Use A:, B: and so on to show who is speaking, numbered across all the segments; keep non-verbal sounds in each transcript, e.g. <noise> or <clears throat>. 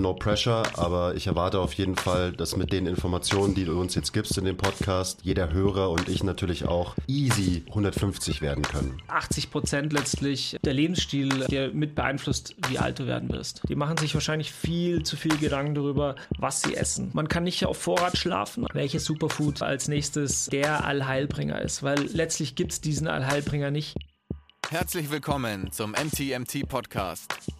A: No pressure, aber ich erwarte auf jeden Fall, dass mit den Informationen, die du uns jetzt gibst in dem Podcast, jeder Hörer und ich natürlich auch easy 150 werden können.
B: 80 Prozent letztlich der Lebensstil, der mit beeinflusst, wie alt du werden wirst. Die machen sich wahrscheinlich viel zu viel Gedanken darüber, was sie essen. Man kann nicht auf Vorrat schlafen, welches Superfood als nächstes der Allheilbringer ist, weil letztlich gibt es diesen Allheilbringer nicht.
C: Herzlich willkommen zum MTMT Podcast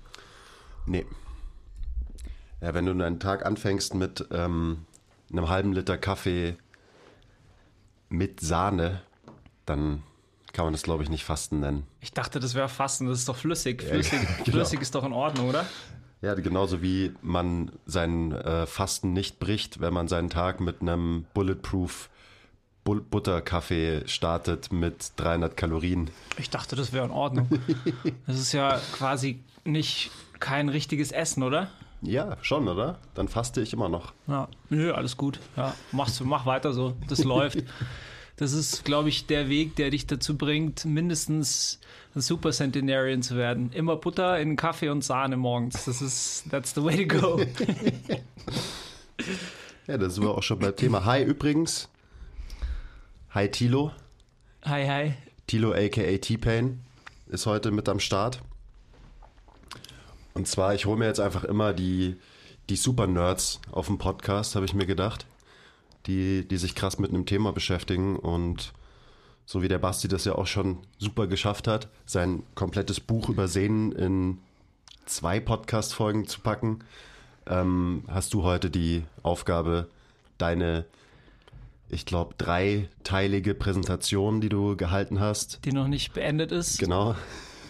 A: Nee. Ja, wenn du deinen Tag anfängst mit ähm, einem halben Liter Kaffee mit Sahne, dann kann man das, glaube ich, nicht Fasten nennen.
B: Ich dachte, das wäre Fasten, das ist doch flüssig. Flüssig, ja, <laughs> genau. flüssig ist doch in Ordnung, oder?
A: Ja, genauso wie man sein äh, Fasten nicht bricht, wenn man seinen Tag mit einem Bulletproof Butterkaffee startet mit 300 Kalorien.
B: Ich dachte, das wäre in Ordnung. <laughs> das ist ja quasi nicht kein richtiges Essen, oder?
A: Ja, schon, oder? Dann faste ich immer noch.
B: Ja, nö, alles gut. Ja, machst, mach weiter so. Das läuft. <laughs> Das ist, glaube ich, der Weg, der dich dazu bringt, mindestens ein Super Centenarian zu werden. Immer Butter in Kaffee und Sahne morgens. Das ist, that's the way to go. <laughs>
A: ja, da sind wir auch schon beim Thema. Hi übrigens. Hi Tilo.
B: Hi, hi.
A: Tilo aka T-Pain ist heute mit am Start. Und zwar, ich hole mir jetzt einfach immer die, die Super-Nerds auf dem Podcast, habe ich mir gedacht die, die sich krass mit einem Thema beschäftigen und so wie der Basti das ja auch schon super geschafft hat, sein komplettes Buch übersehen in zwei Podcast-Folgen zu packen, ähm, hast du heute die Aufgabe, deine, ich glaube, dreiteilige Präsentation, die du gehalten hast.
B: Die noch nicht beendet ist.
A: Genau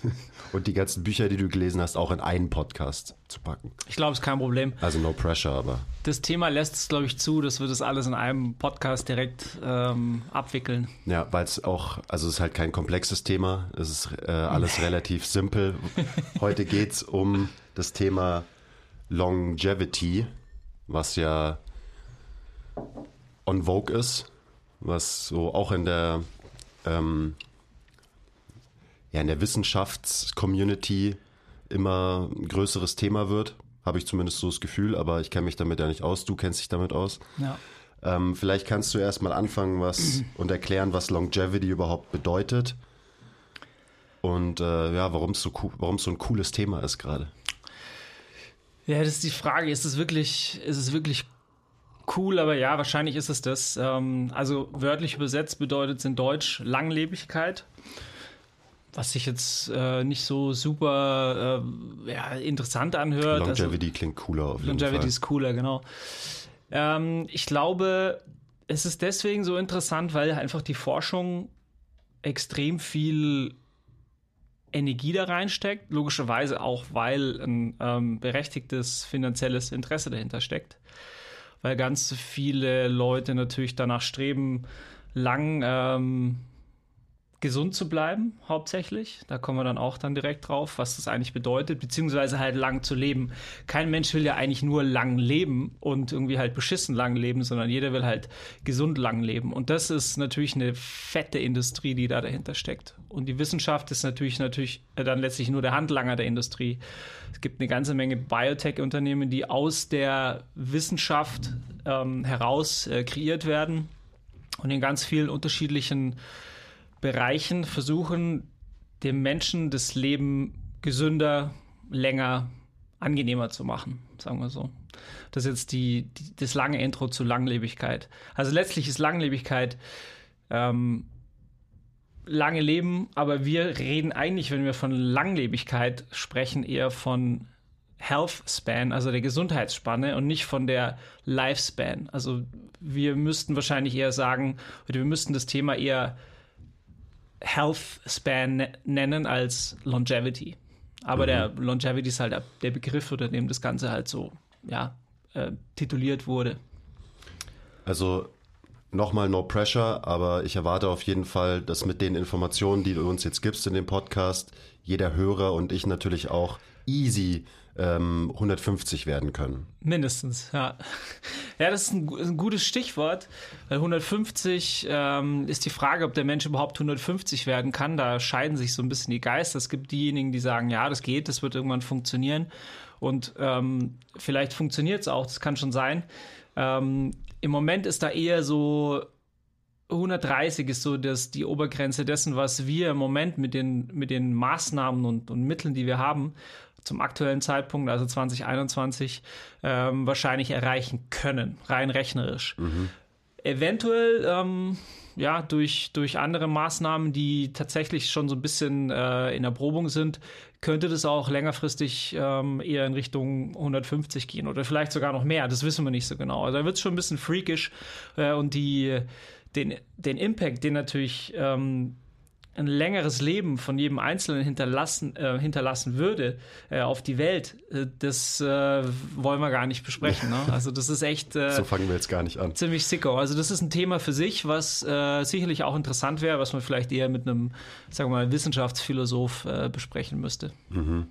A: <laughs> und die ganzen Bücher, die du gelesen hast, auch in einen Podcast zu packen.
B: Ich glaube, es ist kein Problem.
A: Also no pressure, aber.
B: Das Thema lässt es, glaube ich, zu, dass wir das alles in einem Podcast direkt ähm, abwickeln.
A: Ja, weil es auch, also es ist halt kein komplexes Thema. Es ist äh, alles relativ simpel. <laughs> Heute geht es um das Thema Longevity, was ja on Vogue ist, was so auch in der ähm, ja in der Wissenschaftscommunity immer ein größeres Thema wird. Habe ich zumindest so das Gefühl, aber ich kenne mich damit ja nicht aus. Du kennst dich damit aus.
B: Ja.
A: Ähm, vielleicht kannst du erstmal anfangen was <clears throat> und erklären, was Longevity überhaupt bedeutet und äh, ja, warum es so, so ein cooles Thema ist gerade.
B: Ja, das ist die Frage. Ist es wirklich, ist es wirklich cool? Aber ja, wahrscheinlich ist es das. Ähm, also wörtlich übersetzt bedeutet es in Deutsch Langlebigkeit was sich jetzt äh, nicht so super äh, ja, interessant anhört.
A: Also Longevity also, klingt cooler auf jeden
B: Longevity
A: Fall.
B: ist cooler, genau. Ähm, ich glaube, es ist deswegen so interessant, weil einfach die Forschung extrem viel Energie da reinsteckt. Logischerweise auch, weil ein ähm, berechtigtes finanzielles Interesse dahinter steckt. Weil ganz viele Leute natürlich danach streben, lang ähm, gesund zu bleiben, hauptsächlich. Da kommen wir dann auch dann direkt drauf, was das eigentlich bedeutet, beziehungsweise halt lang zu leben. Kein Mensch will ja eigentlich nur lang leben und irgendwie halt beschissen lang leben, sondern jeder will halt gesund lang leben. Und das ist natürlich eine fette Industrie, die da dahinter steckt. Und die Wissenschaft ist natürlich natürlich dann letztlich nur der Handlanger der Industrie. Es gibt eine ganze Menge Biotech-Unternehmen, die aus der Wissenschaft ähm, heraus äh, kreiert werden und in ganz vielen unterschiedlichen Bereichen versuchen, dem Menschen das Leben gesünder, länger, angenehmer zu machen, sagen wir so. Das ist jetzt die, die das lange Intro zu Langlebigkeit. Also letztlich ist Langlebigkeit ähm, lange Leben, aber wir reden eigentlich, wenn wir von Langlebigkeit sprechen, eher von Health Span, also der Gesundheitsspanne und nicht von der Lifespan. Also wir müssten wahrscheinlich eher sagen, wir müssten das Thema eher Health Span ne-, nennen als Longevity. Aber mhm. der Longevity ist halt der Begriff, unter dem das Ganze halt so, ja, äh, tituliert wurde.
A: Also nochmal no pressure, aber ich erwarte auf jeden Fall, dass mit den Informationen, die du uns jetzt gibst in dem Podcast, jeder Hörer und ich natürlich auch easy ähm, 150 werden können.
B: Mindestens, ja. Ja, das ist ein, ein gutes Stichwort, weil 150 ähm, ist die Frage, ob der Mensch überhaupt 150 werden kann. Da scheiden sich so ein bisschen die Geister. Es gibt diejenigen, die sagen, ja, das geht, das wird irgendwann funktionieren. Und ähm, vielleicht funktioniert es auch, das kann schon sein. Ähm, Im Moment ist da eher so 130 ist so das, die Obergrenze dessen, was wir im Moment mit den, mit den Maßnahmen und, und Mitteln, die wir haben, zum aktuellen Zeitpunkt, also 2021, ähm, wahrscheinlich erreichen können, rein rechnerisch. Mhm. Eventuell ähm, ja, durch, durch andere Maßnahmen, die tatsächlich schon so ein bisschen äh, in Erprobung sind, könnte das auch längerfristig ähm, eher in Richtung 150 gehen oder vielleicht sogar noch mehr. Das wissen wir nicht so genau. Also da wird es schon ein bisschen freakish äh, und die, den, den Impact, den natürlich ähm, ein längeres Leben von jedem Einzelnen hinterlassen, äh, hinterlassen würde äh, auf die Welt, äh, das äh, wollen wir gar nicht besprechen. Ne? Also das ist echt.
A: Äh, so fangen wir jetzt gar nicht an.
B: Ziemlich sicko. Also das ist ein Thema für sich, was äh, sicherlich auch interessant wäre, was man vielleicht eher mit einem, sagen wir mal, Wissenschaftsphilosoph besprechen müsste.
A: Mhm.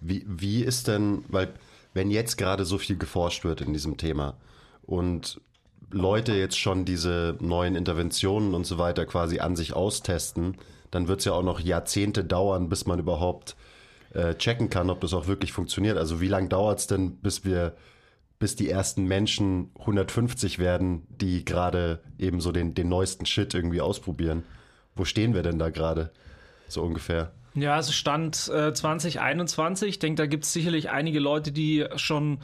A: Wie, wie ist denn, weil wenn jetzt gerade so viel geforscht wird in diesem Thema und Leute jetzt schon diese neuen Interventionen und so weiter quasi an sich austesten, dann wird es ja auch noch Jahrzehnte dauern, bis man überhaupt äh, checken kann, ob das auch wirklich funktioniert. Also wie lange dauert es denn, bis wir, bis die ersten Menschen 150 werden, die gerade eben so den, den neuesten Shit irgendwie ausprobieren? Wo stehen wir denn da gerade? So ungefähr.
B: Ja, es stand äh, 2021. Ich denke, da gibt es sicherlich einige Leute, die schon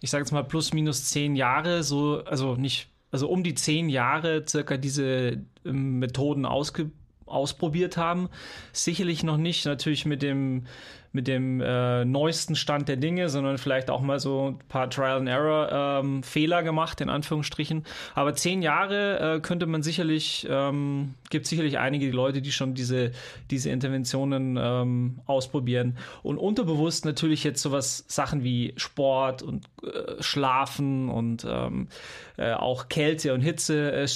B: ich sage jetzt mal plus minus zehn Jahre, so, also nicht, also um die zehn Jahre circa diese ähm, Methoden ausge, ausprobiert haben. Sicherlich noch nicht natürlich mit dem mit dem äh, neuesten Stand der Dinge, sondern vielleicht auch mal so ein paar Trial and Error ähm, Fehler gemacht, in Anführungsstrichen. Aber zehn Jahre äh, könnte man sicherlich, ähm, gibt sicherlich einige Leute, die schon diese, diese Interventionen ähm, ausprobieren. Und unterbewusst natürlich jetzt sowas, Sachen wie Sport und äh, Schlafen und ähm, äh, auch Kälte und Hitze, äh,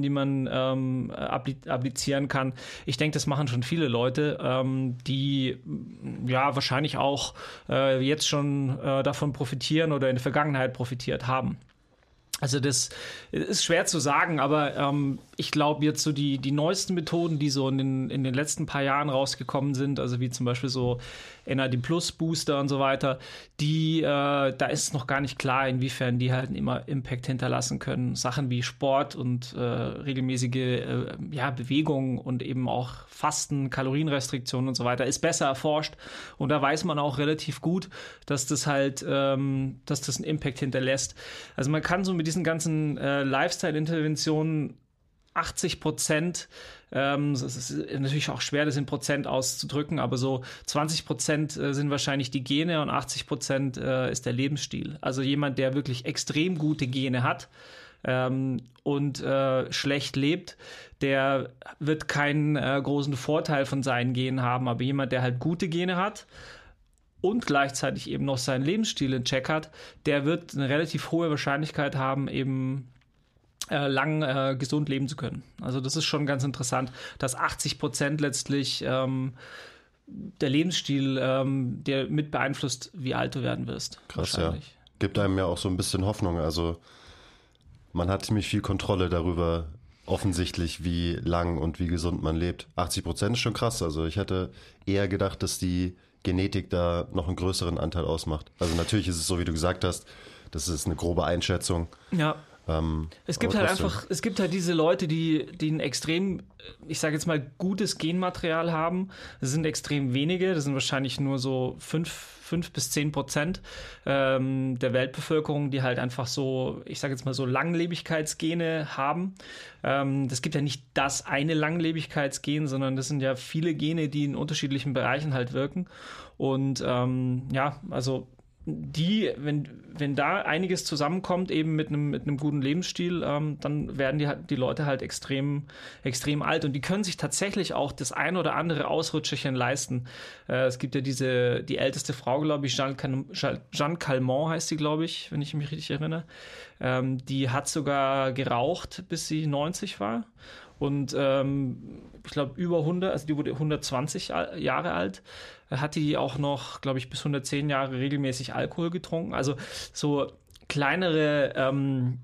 B: die man ähm, applizieren kann. Ich denke, das machen schon viele Leute, ähm, die ja wahrscheinlich auch äh, jetzt schon äh, davon profitieren oder in der Vergangenheit profitiert haben. Also das ist schwer zu sagen, aber ähm, ich glaube jetzt so die, die neuesten Methoden, die so in den, in den letzten paar Jahren rausgekommen sind, also wie zum Beispiel so NAD Plus Booster und so weiter, die, äh, da ist noch gar nicht klar, inwiefern die halt immer Impact hinterlassen können. Sachen wie Sport und äh, regelmäßige äh, ja, Bewegung und eben auch Fasten, Kalorienrestriktionen und so weiter ist besser erforscht und da weiß man auch relativ gut, dass das halt, ähm, dass das einen Impact hinterlässt. Also man kann so mit diesen ganzen äh, Lifestyle-Interventionen 80 Prozent, ähm, es ist natürlich auch schwer, das in Prozent auszudrücken, aber so 20 Prozent äh, sind wahrscheinlich die Gene und 80 Prozent äh, ist der Lebensstil. Also jemand, der wirklich extrem gute Gene hat ähm, und äh, schlecht lebt, der wird keinen äh, großen Vorteil von seinen Genen haben, aber jemand, der halt gute Gene hat, und gleichzeitig eben noch seinen Lebensstil in Check hat, der wird eine relativ hohe Wahrscheinlichkeit haben, eben äh, lang äh, gesund leben zu können. Also das ist schon ganz interessant, dass 80 Prozent letztlich ähm, der Lebensstil, ähm, der mit beeinflusst, wie alt du werden wirst.
A: Krass, ja. Gibt einem ja auch so ein bisschen Hoffnung. Also man hat ziemlich viel Kontrolle darüber, offensichtlich, wie lang und wie gesund man lebt. 80 Prozent ist schon krass. Also ich hätte eher gedacht, dass die Genetik da noch einen größeren Anteil ausmacht. Also natürlich ist es so, wie du gesagt hast, das ist eine grobe Einschätzung.
B: Ja. Ähm, es gibt halt einfach, es gibt halt diese Leute, die, die ein extrem, ich sage jetzt mal, gutes Genmaterial haben. Das sind extrem wenige, das sind wahrscheinlich nur so fünf, fünf bis zehn Prozent ähm, der Weltbevölkerung, die halt einfach so, ich sage jetzt mal so Langlebigkeitsgene haben. Ähm, das gibt ja nicht das eine Langlebigkeitsgen, sondern das sind ja viele Gene, die in unterschiedlichen Bereichen halt wirken. Und ähm, ja, also die, wenn, wenn da einiges zusammenkommt, eben mit einem, mit einem guten Lebensstil, ähm, dann werden die, die Leute halt extrem, extrem alt und die können sich tatsächlich auch das ein oder andere Ausrutscherchen leisten. Äh, es gibt ja diese, die älteste Frau, glaube ich, Jeanne, Jeanne Calment heißt sie, glaube ich, wenn ich mich richtig erinnere. Ähm, die hat sogar geraucht, bis sie 90 war. Und ähm, ich glaube, über 100, also die wurde 120 Jahre alt hat die auch noch, glaube ich, bis 110 Jahre regelmäßig Alkohol getrunken. Also so kleinere ähm,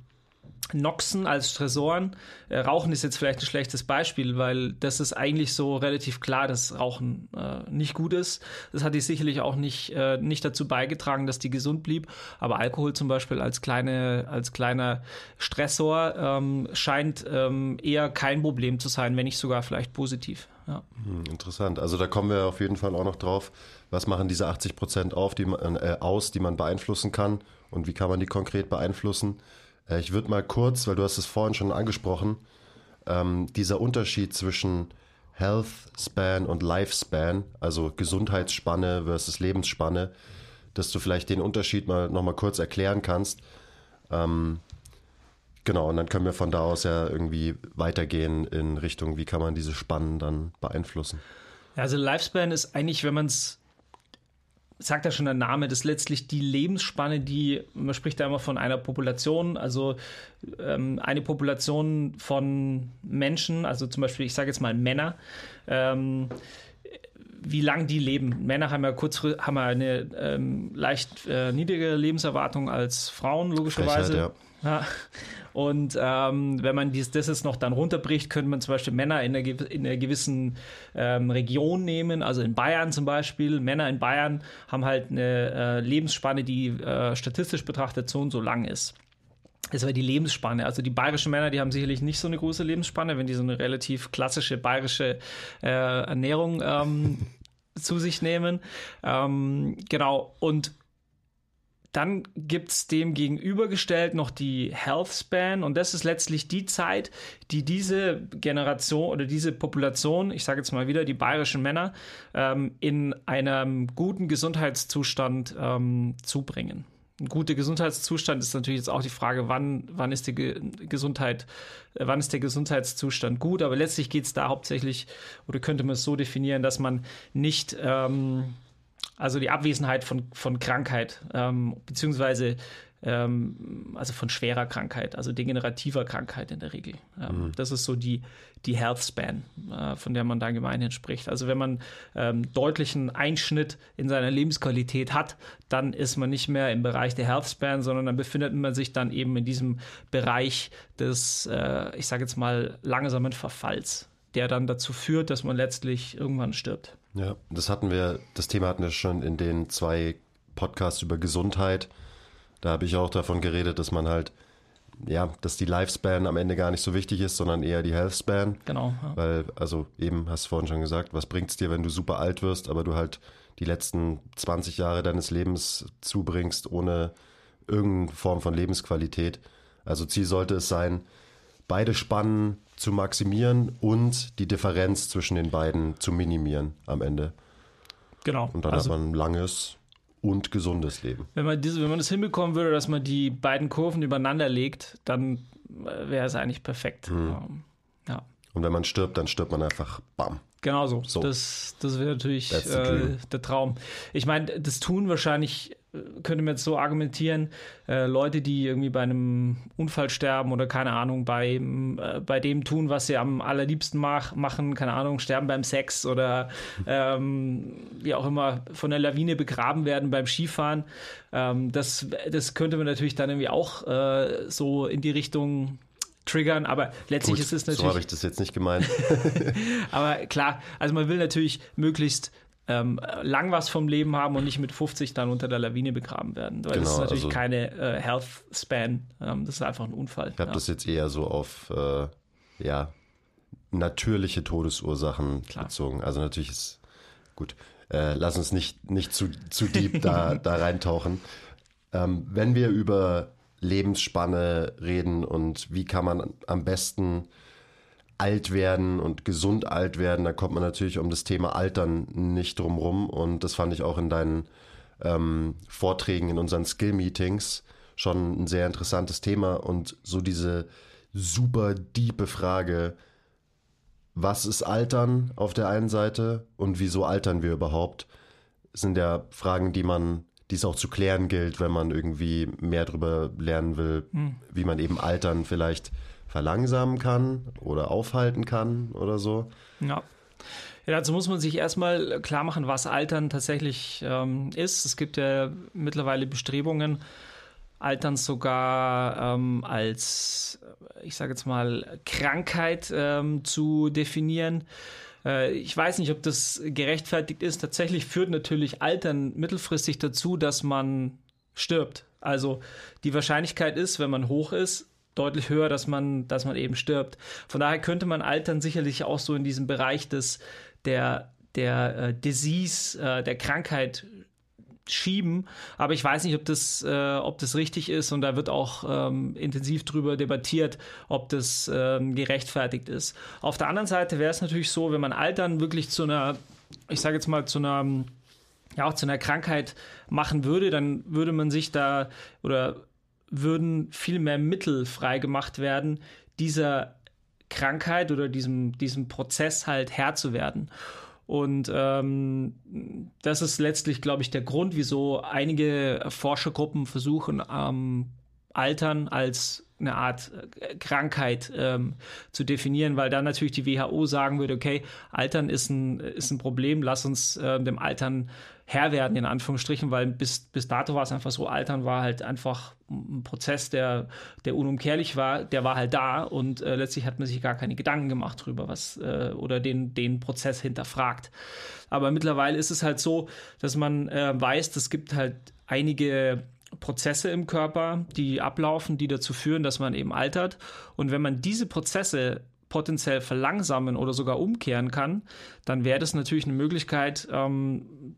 B: Noxen als Stressoren. Äh, Rauchen ist jetzt vielleicht ein schlechtes Beispiel, weil das ist eigentlich so relativ klar, dass Rauchen äh, nicht gut ist. Das hat die sicherlich auch nicht, äh, nicht dazu beigetragen, dass die gesund blieb. Aber Alkohol zum Beispiel als, kleine, als kleiner Stressor ähm, scheint ähm, eher kein Problem zu sein, wenn nicht sogar vielleicht positiv. Ja.
A: Hm, interessant. Also da kommen wir auf jeden Fall auch noch drauf. Was machen diese 80 Prozent die äh, aus, die man beeinflussen kann und wie kann man die konkret beeinflussen? Äh, ich würde mal kurz, weil du hast es vorhin schon angesprochen, ähm, dieser Unterschied zwischen Health Span und Lifespan, also Gesundheitsspanne versus Lebensspanne, dass du vielleicht den Unterschied mal nochmal kurz erklären kannst. Ähm, Genau, und dann können wir von da aus ja irgendwie weitergehen in Richtung, wie kann man diese Spannen dann beeinflussen.
B: Also Lifespan ist eigentlich, wenn man es, sagt ja schon der Name, das ist letztlich die Lebensspanne, die, man spricht da immer von einer Population, also ähm, eine Population von Menschen, also zum Beispiel, ich sage jetzt mal Männer, ähm, wie lang die leben. Männer haben ja kurz haben ja eine ähm, leicht äh, niedrigere Lebenserwartung als Frauen, logischerweise. Frechheit, ja. Ja. Und ähm, wenn man dies, das jetzt noch dann runterbricht, könnte man zum Beispiel Männer in einer, in einer gewissen ähm, Region nehmen, also in Bayern zum Beispiel. Männer in Bayern haben halt eine äh, Lebensspanne, die äh, statistisch betrachtet so und so lang ist. Das war die Lebensspanne. Also die bayerischen Männer, die haben sicherlich nicht so eine große Lebensspanne, wenn die so eine relativ klassische bayerische äh, Ernährung ähm, <laughs> zu sich nehmen. Ähm, genau. Und dann gibt es dem gegenübergestellt noch die Health Span und das ist letztlich die Zeit, die diese Generation oder diese Population, ich sage jetzt mal wieder die bayerischen Männer, ähm, in einem guten Gesundheitszustand ähm, zubringen. Ein guter Gesundheitszustand ist natürlich jetzt auch die Frage, wann, wann ist die Gesundheit, äh, wann ist der Gesundheitszustand gut, aber letztlich geht es da hauptsächlich, oder könnte man es so definieren, dass man nicht ähm, also die Abwesenheit von, von Krankheit, ähm, beziehungsweise ähm, also von schwerer Krankheit, also degenerativer Krankheit in der Regel. Ähm, mhm. Das ist so die, die Health Span, äh, von der man da gemeinhin spricht. Also wenn man ähm, deutlichen Einschnitt in seiner Lebensqualität hat, dann ist man nicht mehr im Bereich der Health Span, sondern dann befindet man sich dann eben in diesem Bereich des, äh, ich sage jetzt mal, langsamen Verfalls, der dann dazu führt, dass man letztlich irgendwann stirbt.
A: Ja, das hatten wir, das Thema hatten wir schon in den zwei Podcasts über Gesundheit. Da habe ich auch davon geredet, dass man halt, ja, dass die Lifespan am Ende gar nicht so wichtig ist, sondern eher die Healthspan.
B: Genau.
A: Ja. Weil, also eben, hast du vorhin schon gesagt, was bringt es dir, wenn du super alt wirst, aber du halt die letzten 20 Jahre deines Lebens zubringst ohne irgendeine Form von Lebensqualität. Also Ziel sollte es sein, beide Spannen zu maximieren und die Differenz zwischen den beiden zu minimieren am Ende.
B: Genau.
A: Und dann also, hat man ein langes und gesundes Leben.
B: Wenn man, diese, wenn man das hinbekommen würde, dass man die beiden Kurven übereinander legt, dann wäre es eigentlich perfekt. Hm. Ähm, ja.
A: Und wenn man stirbt, dann stirbt man einfach bam.
B: Genau so. so. Das, das wäre natürlich äh, der Traum. Ich meine, das tun wahrscheinlich könnte man jetzt so argumentieren, äh, Leute, die irgendwie bei einem Unfall sterben oder keine Ahnung, bei, äh, bei dem tun, was sie am allerliebsten mach, machen, keine Ahnung, sterben beim Sex oder ähm, wie auch immer von der Lawine begraben werden beim Skifahren. Ähm, das, das könnte man natürlich dann irgendwie auch äh, so in die Richtung triggern, aber letztlich Gut, ist es natürlich. So
A: habe ich das jetzt nicht gemeint. <laughs>
B: aber klar, also man will natürlich möglichst ähm, lang was vom Leben haben und nicht mit 50 dann unter der Lawine begraben werden. Weil genau, das ist natürlich also, keine äh, Health Span. Ähm, das ist einfach ein Unfall.
A: Ich habe ja. das jetzt eher so auf äh, ja, natürliche Todesursachen Klar. bezogen. Also natürlich ist gut. Äh, lass uns nicht, nicht zu, zu deep da, <laughs> da reintauchen. Ähm, wenn wir über Lebensspanne reden und wie kann man am besten alt werden und gesund alt werden, da kommt man natürlich um das Thema Altern nicht drum rum. Und das fand ich auch in deinen ähm, Vorträgen, in unseren Skill-Meetings schon ein sehr interessantes Thema und so diese super diepe Frage, was ist Altern auf der einen Seite und wieso altern wir überhaupt, sind ja Fragen, die man, die es auch zu klären gilt, wenn man irgendwie mehr darüber lernen will, hm. wie man eben Altern vielleicht verlangsamen kann oder aufhalten kann oder so.
B: Ja. Ja, dazu muss man sich erstmal klar machen, was Altern tatsächlich ähm, ist. Es gibt ja mittlerweile Bestrebungen, Altern sogar ähm, als, ich sage jetzt mal, Krankheit ähm, zu definieren. Äh, ich weiß nicht, ob das gerechtfertigt ist. Tatsächlich führt natürlich Altern mittelfristig dazu, dass man stirbt. Also die Wahrscheinlichkeit ist, wenn man hoch ist, deutlich höher, dass man, dass man eben stirbt. Von daher könnte man Altern sicherlich auch so in diesem Bereich des, der, der äh, Disease, äh, der Krankheit schieben. Aber ich weiß nicht, ob das, äh, ob das richtig ist und da wird auch ähm, intensiv drüber debattiert, ob das ähm, gerechtfertigt ist. Auf der anderen Seite wäre es natürlich so, wenn man Altern wirklich zu einer, ich sage jetzt mal, zu einer ja auch zu einer Krankheit machen würde, dann würde man sich da oder würden viel mehr Mittel freigemacht werden, dieser Krankheit oder diesem, diesem Prozess halt Herr zu werden. Und ähm, das ist letztlich, glaube ich, der Grund, wieso einige Forschergruppen versuchen, ähm, Altern als eine Art äh, Krankheit ähm, zu definieren, weil dann natürlich die WHO sagen würde, okay, Altern ist ein, ist ein Problem, lass uns äh, dem Altern Herr werden, in Anführungsstrichen, weil bis, bis dato war es einfach so, Altern war halt einfach ein Prozess, der, der unumkehrlich war, der war halt da und äh, letztlich hat man sich gar keine Gedanken gemacht drüber, was äh, oder den, den Prozess hinterfragt. Aber mittlerweile ist es halt so, dass man äh, weiß, es gibt halt einige Prozesse im Körper, die ablaufen, die dazu führen, dass man eben altert. Und wenn man diese Prozesse potenziell verlangsamen oder sogar umkehren kann, dann wäre das natürlich eine Möglichkeit, ähm,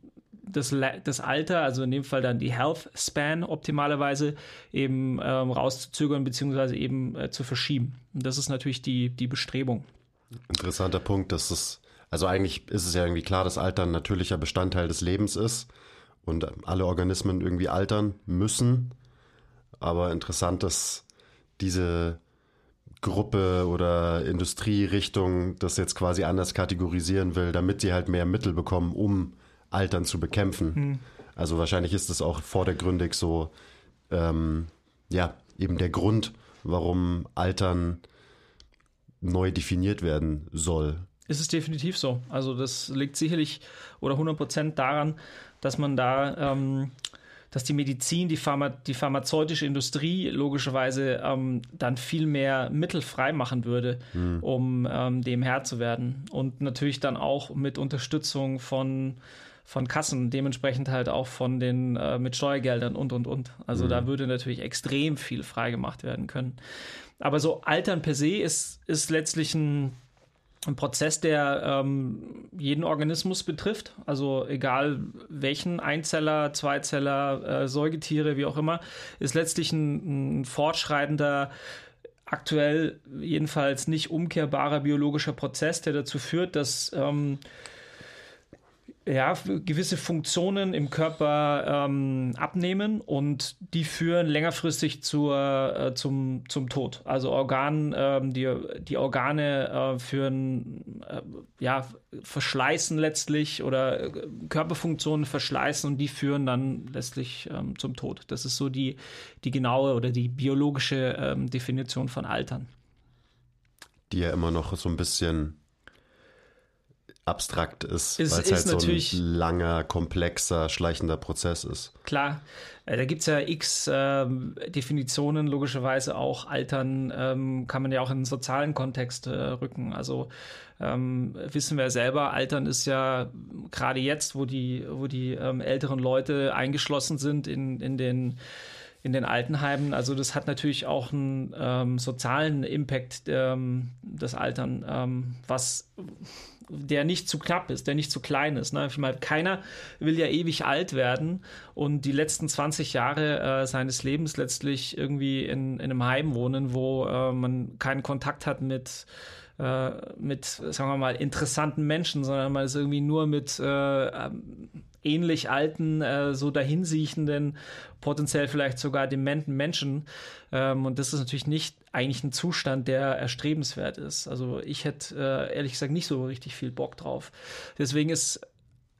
B: das, das Alter, also in dem Fall dann die Health Span optimalerweise eben ähm, rauszuzögern beziehungsweise eben äh, zu verschieben. Und das ist natürlich die, die Bestrebung.
A: Interessanter Punkt, dass es, also eigentlich ist es ja irgendwie klar, dass Alter ein natürlicher Bestandteil des Lebens ist und alle Organismen irgendwie altern müssen. Aber interessant, dass diese Gruppe oder Industrierichtung das jetzt quasi anders kategorisieren will, damit sie halt mehr Mittel bekommen, um Altern zu bekämpfen. Hm. Also wahrscheinlich ist es auch vordergründig so, ähm, ja, eben der Grund, warum Altern neu definiert werden soll.
B: Ist es definitiv so. Also das liegt sicherlich oder 100 Prozent daran, dass man da, ähm, dass die Medizin, die, Pharma, die pharmazeutische Industrie logischerweise ähm, dann viel mehr Mittel freimachen würde, mhm. um ähm, dem Herr zu werden. Und natürlich dann auch mit Unterstützung von von Kassen, dementsprechend halt auch von den äh, mit Steuergeldern und und und. Also mhm. da würde natürlich extrem viel freigemacht werden können. Aber so Altern per se ist, ist letztlich ein, ein Prozess, der ähm, jeden Organismus betrifft. Also egal welchen Einzeller, Zweizeller, äh, Säugetiere, wie auch immer, ist letztlich ein, ein fortschreitender aktuell jedenfalls nicht umkehrbarer biologischer Prozess, der dazu führt, dass ähm, ja, gewisse Funktionen im Körper ähm, abnehmen und die führen längerfristig zur, äh, zum, zum Tod. Also Organ, ähm, die, die Organe äh, führen, äh, ja, verschleißen letztlich oder äh, Körperfunktionen verschleißen und die führen dann letztlich ähm, zum Tod. Das ist so die, die genaue oder die biologische ähm, Definition von Altern.
A: Die ja immer noch so ein bisschen abstrakt ist, weil es halt so ein langer, komplexer, schleichender Prozess ist.
B: Klar, äh, da gibt es ja x äh, Definitionen, logischerweise auch Altern ähm, kann man ja auch in einen sozialen Kontext äh, rücken. Also ähm, wissen wir selber, Altern ist ja gerade jetzt, wo die, wo die ähm, älteren Leute eingeschlossen sind in, in den in den Altenheimen. Also das hat natürlich auch einen ähm, sozialen Impact, ähm, das Altern, ähm, was der nicht zu knapp ist, der nicht zu klein ist. Ne? Ich meine, keiner will ja ewig alt werden und die letzten 20 Jahre äh, seines Lebens letztlich irgendwie in, in einem Heim wohnen, wo äh, man keinen Kontakt hat mit äh, mit, sagen wir mal, interessanten Menschen, sondern man ist irgendwie nur mit äh, ähm, ähnlich alten, äh, so dahinsiechenden, potenziell vielleicht sogar dementen Menschen. Ähm, und das ist natürlich nicht eigentlich ein Zustand, der erstrebenswert ist. Also ich hätte äh, ehrlich gesagt nicht so richtig viel Bock drauf. Deswegen ist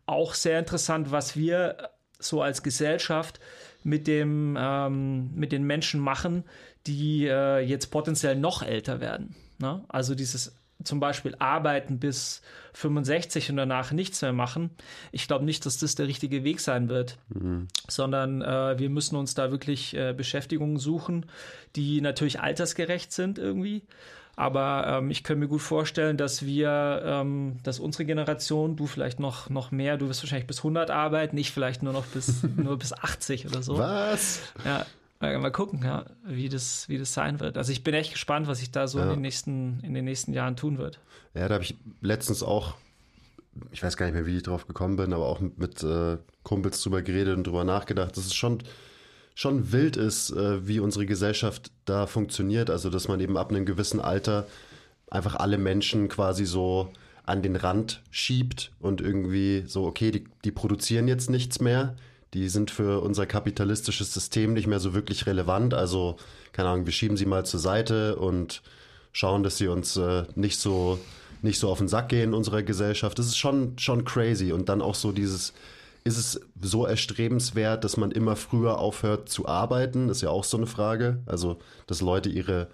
B: auch sehr interessant, was wir so als Gesellschaft mit dem ähm, mit den Menschen machen, die äh, jetzt potenziell noch älter werden. Ne? Also dieses zum Beispiel arbeiten bis 65 und danach nichts mehr machen. Ich glaube nicht, dass das der richtige Weg sein wird, mhm. sondern äh, wir müssen uns da wirklich äh, Beschäftigungen suchen, die natürlich altersgerecht sind irgendwie. Aber ähm, ich kann mir gut vorstellen, dass wir, ähm, dass unsere Generation, du vielleicht noch, noch mehr, du wirst wahrscheinlich bis 100 arbeiten, ich vielleicht nur noch bis, <laughs> nur bis 80 oder so.
A: Was?
B: Ja, Mal gucken, ja, wie, das, wie das sein wird. Also ich bin echt gespannt, was sich da so ja. in, den nächsten, in den nächsten Jahren tun wird.
A: Ja, da habe ich letztens auch, ich weiß gar nicht mehr, wie ich drauf gekommen bin, aber auch mit, mit äh, Kumpels drüber geredet und drüber nachgedacht, dass es schon, schon wild ist, äh, wie unsere Gesellschaft da funktioniert. Also dass man eben ab einem gewissen Alter einfach alle Menschen quasi so an den Rand schiebt und irgendwie so, okay, die, die produzieren jetzt nichts mehr die sind für unser kapitalistisches System nicht mehr so wirklich relevant. Also, keine Ahnung, wir schieben sie mal zur Seite und schauen, dass sie uns äh, nicht so nicht so auf den Sack gehen in unserer Gesellschaft. Das ist schon, schon crazy. Und dann auch so dieses, ist es so erstrebenswert, dass man immer früher aufhört zu arbeiten? Das ist ja auch so eine Frage. Also, dass Leute ihre,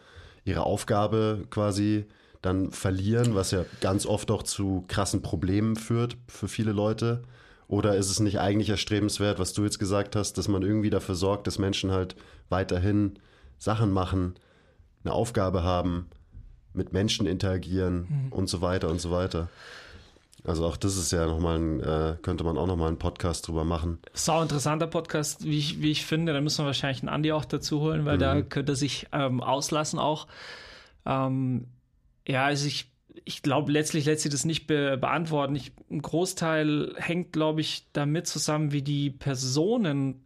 A: ihre Aufgabe quasi dann verlieren, was ja ganz oft auch zu krassen Problemen führt für viele Leute. Oder ist es nicht eigentlich erstrebenswert, was du jetzt gesagt hast, dass man irgendwie dafür sorgt, dass Menschen halt weiterhin Sachen machen, eine Aufgabe haben, mit Menschen interagieren mhm. und so weiter und so weiter. Also auch das ist ja nochmal ein, äh, könnte man auch nochmal einen Podcast drüber machen.
B: Sau interessanter Podcast, wie ich, wie ich finde. Da müssen wir wahrscheinlich einen Andi auch dazu holen, weil mhm. da könnte er sich ähm, auslassen auch. Ähm, ja, also ich ich glaube, letztlich lässt sich das nicht be beantworten. Ich, ein Großteil hängt, glaube ich, damit zusammen, wie die Personen,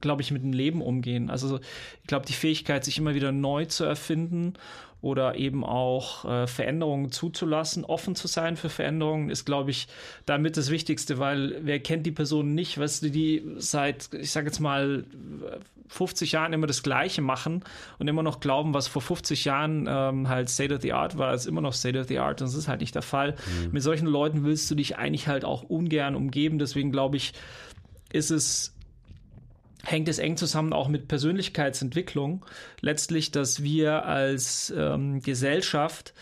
B: glaube ich, mit dem Leben umgehen. Also ich glaube, die Fähigkeit, sich immer wieder neu zu erfinden oder eben auch äh, Veränderungen zuzulassen, offen zu sein für Veränderungen, ist, glaube ich, damit das Wichtigste, weil wer kennt die Person nicht, weißt du, die seit, ich sage jetzt mal, 50 Jahren immer das Gleiche machen und immer noch glauben, was vor 50 Jahren ähm, halt State of the Art war, ist immer noch State of the Art und das ist halt nicht der Fall. Mhm. Mit solchen Leuten willst du dich eigentlich halt auch ungern umgeben, deswegen glaube ich, ist es hängt es eng zusammen auch mit Persönlichkeitsentwicklung. Letztlich, dass wir als ähm, Gesellschaft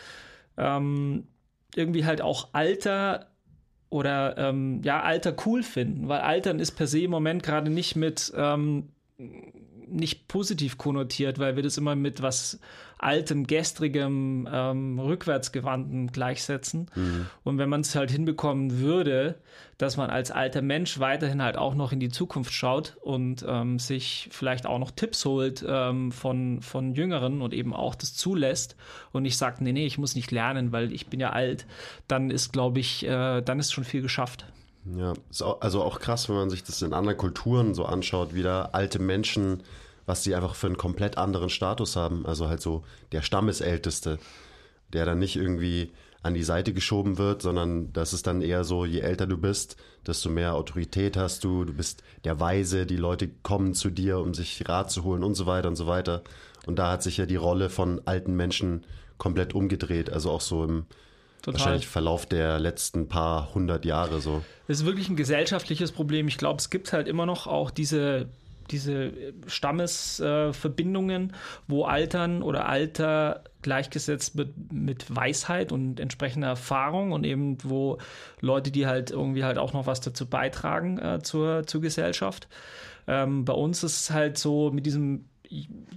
B: ähm, irgendwie halt auch Alter oder ähm, ja, Alter cool finden, weil Altern ist per se im Moment gerade nicht mit ähm, nicht positiv konnotiert, weil wir das immer mit was altem, gestrigem, ähm, rückwärtsgewandten gleichsetzen. Mhm. Und wenn man es halt hinbekommen würde, dass man als alter Mensch weiterhin halt auch noch in die Zukunft schaut und ähm, sich vielleicht auch noch Tipps holt ähm, von, von Jüngeren und eben auch das zulässt und nicht sagt, nee, nee, ich muss nicht lernen, weil ich bin ja alt, dann ist, glaube ich, äh, dann ist schon viel geschafft.
A: Ja, also auch krass, wenn man sich das in anderen Kulturen so anschaut, wie da alte Menschen, was sie einfach für einen komplett anderen Status haben. Also halt so der Stammesälteste, der dann nicht irgendwie an die Seite geschoben wird, sondern das ist dann eher so, je älter du bist, desto mehr Autorität hast du, du bist der Weise, die Leute kommen zu dir, um sich Rat zu holen und so weiter und so weiter. Und da hat sich ja die Rolle von alten Menschen komplett umgedreht, also auch so im Total. Wahrscheinlich Verlauf der letzten paar hundert Jahre so.
B: Das ist wirklich ein gesellschaftliches Problem. Ich glaube, es gibt halt immer noch auch diese, diese Stammesverbindungen, äh, wo Altern oder Alter gleichgesetzt wird mit Weisheit und entsprechender Erfahrung und eben wo Leute, die halt irgendwie halt auch noch was dazu beitragen äh, zur, zur Gesellschaft. Ähm, bei uns ist es halt so mit diesem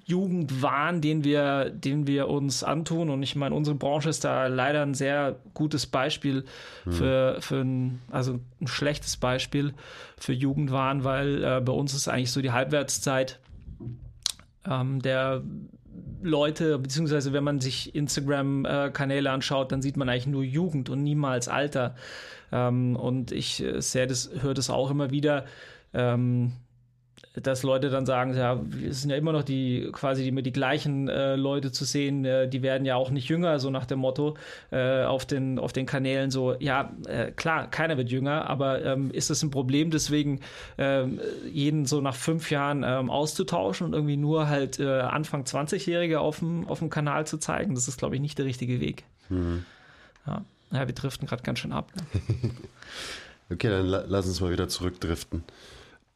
B: Jugendwahn, den wir, den wir uns antun. Und ich meine, unsere Branche ist da leider ein sehr gutes Beispiel hm. für, für ein, also ein schlechtes Beispiel für Jugendwahn, weil äh, bei uns ist eigentlich so die Halbwertszeit ähm, der Leute, beziehungsweise wenn man sich Instagram-Kanäle anschaut, dann sieht man eigentlich nur Jugend und niemals Alter. Ähm, und ich äh, sehe das, höre das auch immer wieder. Ähm, dass Leute dann sagen, ja, es sind ja immer noch die quasi immer die gleichen äh, Leute zu sehen, äh, die werden ja auch nicht jünger, so nach dem Motto äh, auf den auf den Kanälen so, ja äh, klar, keiner wird jünger, aber ähm, ist das ein Problem, deswegen ähm, jeden so nach fünf Jahren ähm, auszutauschen und irgendwie nur halt äh, Anfang 20-Jährige auf dem auf dem Kanal zu zeigen? Das ist, glaube ich, nicht der richtige Weg. Mhm. Ja. ja, wir driften gerade ganz schön ab. Ne? <laughs>
A: okay, dann la lass uns mal wieder zurückdriften.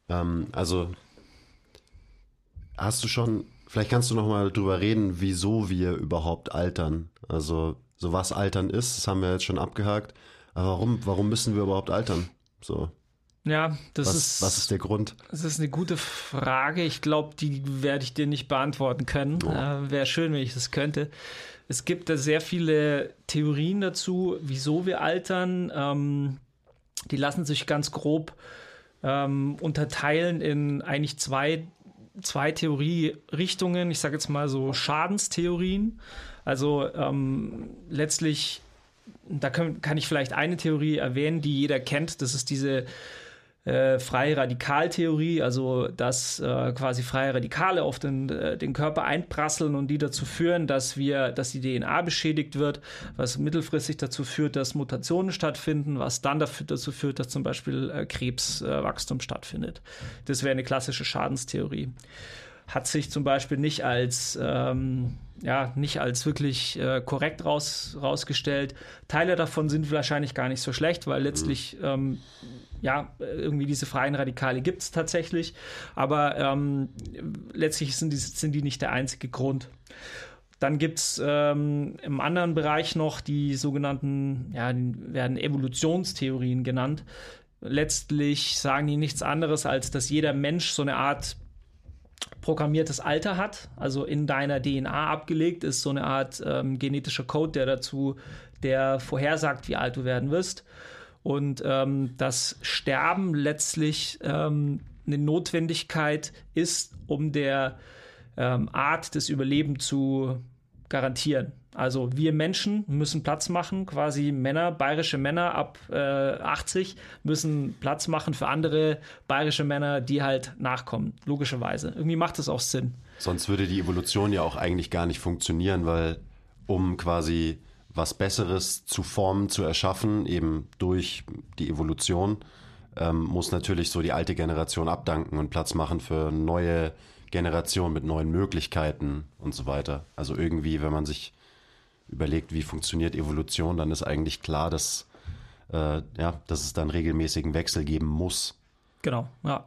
A: Ähm, also Hast du schon, vielleicht kannst du noch mal drüber reden, wieso wir überhaupt altern. Also, so was altern ist, das haben wir jetzt schon abgehakt. Aber warum, warum müssen wir überhaupt altern? So.
B: Ja, das
A: was,
B: ist.
A: Was ist der Grund?
B: Das ist eine gute Frage. Ich glaube, die werde ich dir nicht beantworten können. Oh. Äh, Wäre schön, wenn ich das könnte. Es gibt da sehr viele Theorien dazu, wieso wir altern. Ähm, die lassen sich ganz grob ähm, unterteilen in eigentlich zwei zwei Theorierichtungen, ich sage jetzt mal so Schadenstheorien. Also ähm, letztlich, da können, kann ich vielleicht eine Theorie erwähnen, die jeder kennt. Das ist diese äh, freie Radikaltheorie, also dass äh, quasi freie Radikale auf den, äh, den Körper einprasseln und die dazu führen, dass wir, dass die DNA beschädigt wird, was mittelfristig dazu führt, dass Mutationen stattfinden, was dann dafür, dazu führt, dass zum Beispiel äh, Krebswachstum stattfindet. Das wäre eine klassische Schadenstheorie. Hat sich zum Beispiel nicht als ähm, ja, nicht als wirklich äh, korrekt raus, rausgestellt. Teile davon sind wahrscheinlich gar nicht so schlecht, weil letztlich ähm, ja, irgendwie diese freien Radikale gibt es tatsächlich, aber ähm, letztlich sind die, sind die nicht der einzige Grund. Dann gibt es ähm, im anderen Bereich noch die sogenannten, ja, die werden Evolutionstheorien genannt. Letztlich sagen die nichts anderes, als dass jeder Mensch so eine Art programmiertes Alter hat, also in deiner DNA abgelegt ist so eine Art ähm, genetischer Code, der dazu, der vorhersagt, wie alt du werden wirst. Und ähm, das Sterben letztlich ähm, eine Notwendigkeit ist, um der ähm, Art des Überlebens zu garantieren. Also wir Menschen müssen Platz machen, quasi Männer, bayerische Männer ab äh, 80 müssen Platz machen für andere bayerische Männer, die halt nachkommen, logischerweise. Irgendwie macht das auch Sinn.
A: Sonst würde die Evolution ja auch eigentlich gar nicht funktionieren, weil um quasi was Besseres zu formen, zu erschaffen, eben durch die Evolution, ähm, muss natürlich so die alte Generation abdanken und Platz machen für neue Generationen mit neuen Möglichkeiten und so weiter. Also irgendwie, wenn man sich überlegt, wie funktioniert Evolution, dann ist eigentlich klar, dass, äh, ja, dass es dann regelmäßigen Wechsel geben muss.
B: Genau, ja.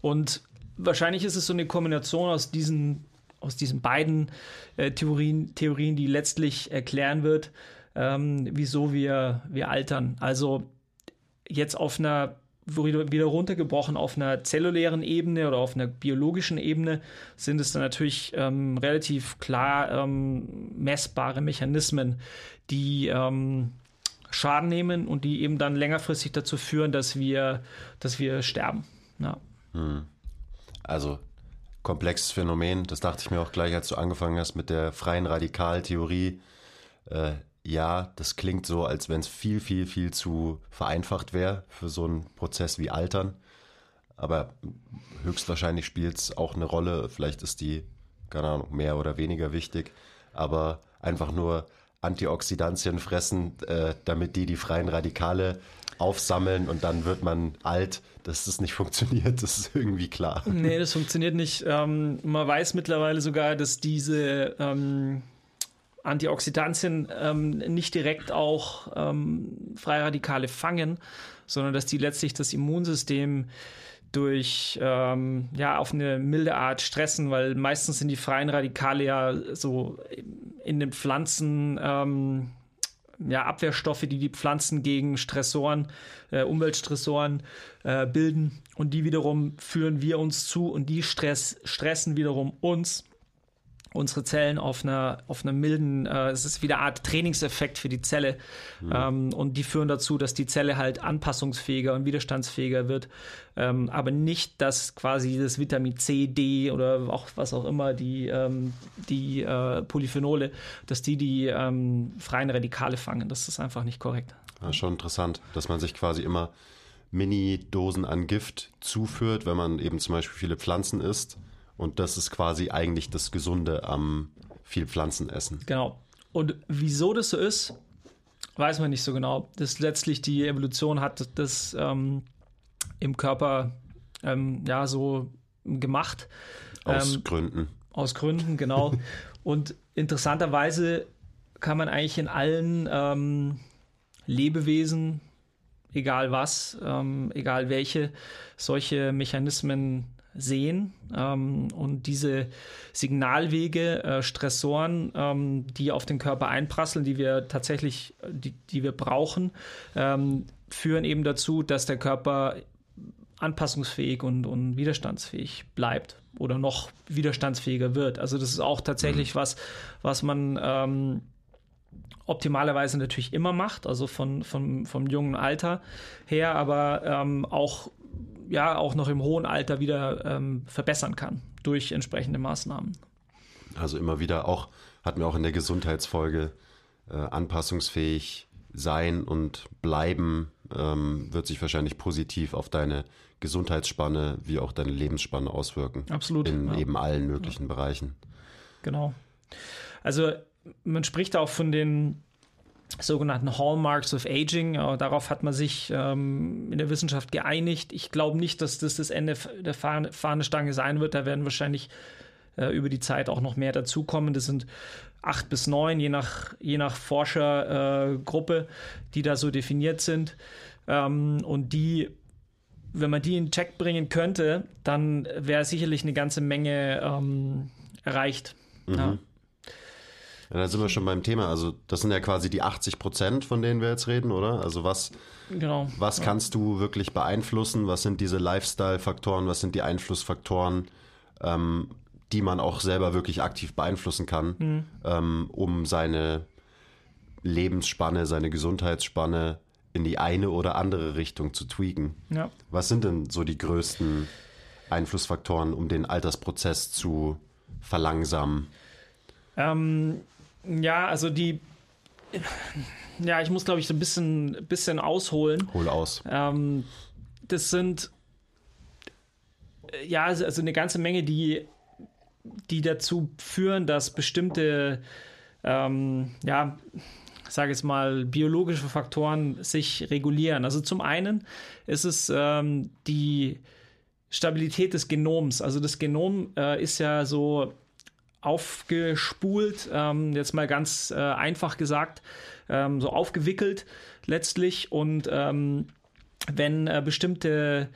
B: Und wahrscheinlich ist es so eine Kombination aus diesen aus diesen beiden äh, Theorien, Theorien, die letztlich erklären wird, ähm, wieso wir, wir altern. Also jetzt auf einer wieder runtergebrochen auf einer zellulären Ebene oder auf einer biologischen Ebene sind es dann natürlich ähm, relativ klar ähm, messbare Mechanismen, die ähm, Schaden nehmen und die eben dann längerfristig dazu führen, dass wir, dass wir sterben. Ja. Hm.
A: Also komplexes Phänomen. Das dachte ich mir auch gleich, als du angefangen hast mit der freien Radikaltheorie. Äh, ja, das klingt so, als wenn es viel, viel, viel zu vereinfacht wäre für so einen Prozess wie Altern. Aber höchstwahrscheinlich spielt es auch eine Rolle. Vielleicht ist die, keine Ahnung, mehr oder weniger wichtig. Aber einfach nur Antioxidantien fressen, äh, damit die die freien Radikale aufsammeln und dann wird man alt. Dass das nicht <laughs> funktioniert, das ist irgendwie klar.
B: Nee, das funktioniert nicht. Ähm, man weiß mittlerweile sogar, dass diese ähm, Antioxidantien ähm, nicht direkt auch ähm, Freiradikale fangen, sondern dass die letztlich das Immunsystem durch ähm, ja auf eine milde Art stressen, weil meistens sind die freien Radikale ja so in den Pflanzen ähm, ja, Abwehrstoffe, die die Pflanzen gegen Stressoren, äh, Umweltstressoren äh, bilden. Und die wiederum führen wir uns zu und die Stress, stressen wiederum uns unsere Zellen auf einer, auf einer milden, äh, es ist wieder eine Art Trainingseffekt für die Zelle. Mhm. Ähm, und die führen dazu, dass die Zelle halt anpassungsfähiger und widerstandsfähiger wird. Ähm, aber nicht, dass quasi das Vitamin C, D oder auch was auch immer, die, ähm, die äh, Polyphenole, dass die die ähm, freien Radikale fangen. Das ist einfach nicht korrekt.
A: Ja, schon interessant, dass man sich quasi immer Mini-Dosen an Gift zuführt, wenn man eben zum Beispiel viele Pflanzen isst. Und das ist quasi eigentlich das Gesunde am viel Pflanzen essen.
B: Genau. Und wieso das so ist, weiß man nicht so genau. Das letztlich die Evolution hat das ähm, im Körper ähm, ja so gemacht.
A: Aus
B: Ähm,
A: Gründen.
B: Aus Gründen, genau. <laughs> Und interessanterweise kann man eigentlich in allen ähm, Lebewesen, egal was, ähm, egal welche, solche Mechanismen sehen. Ähm, und diese Signalwege, äh, Stressoren, ähm, die auf den Körper einprasseln, die wir tatsächlich, die, die wir brauchen, ähm, führen eben dazu, dass der Körper anpassungsfähig und, und widerstandsfähig bleibt oder noch widerstandsfähiger wird. Also das ist auch tatsächlich was, was man ähm, optimalerweise natürlich immer macht, also von, von, vom jungen Alter her, aber ähm, auch, ja, auch noch im hohen Alter wieder ähm, verbessern kann durch entsprechende Maßnahmen.
A: Also immer wieder auch, hatten wir auch in der Gesundheitsfolge, äh, anpassungsfähig sein und bleiben ähm, wird sich wahrscheinlich positiv auf deine Gesundheitsspanne wie auch deine Lebensspanne auswirken.
B: Absolut,
A: In
B: ja.
A: eben allen möglichen Bereichen.
B: Genau. Also man spricht auch von den sogenannten Hallmarks of Aging. Darauf hat man sich ähm, in der Wissenschaft geeinigt. Ich glaube nicht, dass das das Ende der Fahne- Fahnenstange sein wird. Da werden wahrscheinlich äh, über die Zeit auch noch mehr dazukommen. Das sind acht bis neun, je nach, je nach Forschergruppe, äh, die da so definiert sind. Ähm, und die wenn man die in Check bringen könnte, dann wäre sicherlich eine ganze Menge ähm, erreicht. Ja.
A: Ja, da sind wir schon beim Thema. Also das sind ja quasi die 80 Prozent, von denen wir jetzt reden, oder? Also was,
B: Genau.
A: was kannst du wirklich beeinflussen? Was sind diese Lifestyle-Faktoren? Was sind die Einflussfaktoren, ähm, die man auch selber wirklich aktiv beeinflussen kann, ähm, um seine Lebensspanne, seine Gesundheitsspanne in die eine oder andere Richtung zu tweaken?
B: Ja.
A: Was sind denn so die größten Einflussfaktoren, um den Altersprozess zu verlangsamen?
B: Ähm, ja, also die. Ja, ich muss, glaube ich, so ein bisschen, bisschen ausholen.
A: Hol aus.
B: Ähm, das sind äh, ja also also eine ganze Menge, die, die dazu führen, dass bestimmte, ähm, ja, sage jetzt mal, biologische Faktoren sich regulieren. Also zum einen ist es ähm, die Stabilität des Genoms. Also das Genom äh, ist ja so aufgespult, ähm, jetzt mal ganz äh, einfach gesagt, ähm, so aufgewickelt letztlich. Und ähm, wenn äh, bestimmte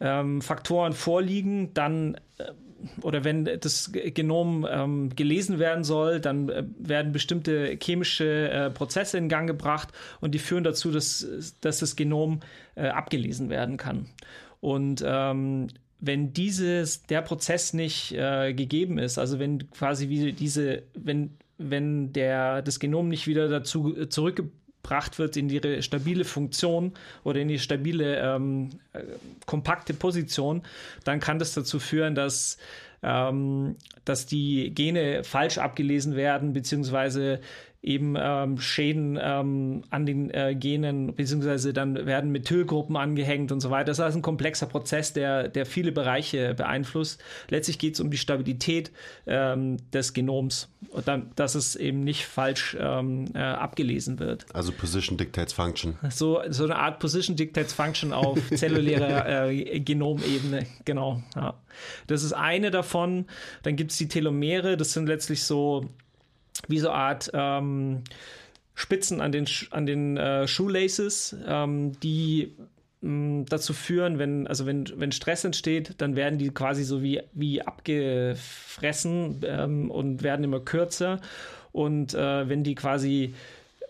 B: ähm, Faktoren vorliegen, dann äh, oder wenn das Genom ähm, gelesen werden soll, dann äh, werden bestimmte chemische äh, Prozesse in Gang gebracht und die führen dazu, dass, dass das Genom äh, abgelesen werden kann. Und ähm, wenn dieses, der Prozess nicht äh, gegeben ist, also wenn quasi wie diese, wenn, wenn der, das Genom nicht wieder dazu äh, zurückgebracht wird in ihre stabile Funktion oder in die stabile, ähm, äh, kompakte Position, dann kann das dazu führen, dass ähm, dass die Gene falsch abgelesen werden, beziehungsweise eben ähm, Schäden ähm, an den äh, Genen, beziehungsweise dann werden Methylgruppen angehängt und so weiter. Das ist also ein komplexer Prozess, der, der viele Bereiche beeinflusst. Letztlich geht es um die Stabilität ähm, des Genoms und dann, dass es eben nicht falsch ähm, äh, abgelesen wird.
A: Also Position Dictates Function.
B: So, so eine Art Position Dictates Function auf <laughs> zellulärer äh, Genomebene, genau. Ja. Das ist eine davon. Dann gibt es die Telomere, das sind letztlich so wie so eine Art ähm, Spitzen an den, Sch- an den äh, Shoelaces, ähm, die mh, dazu führen, wenn, also wenn, wenn Stress entsteht, dann werden die quasi so wie, wie abgefressen ähm, und werden immer kürzer. Und äh, wenn die quasi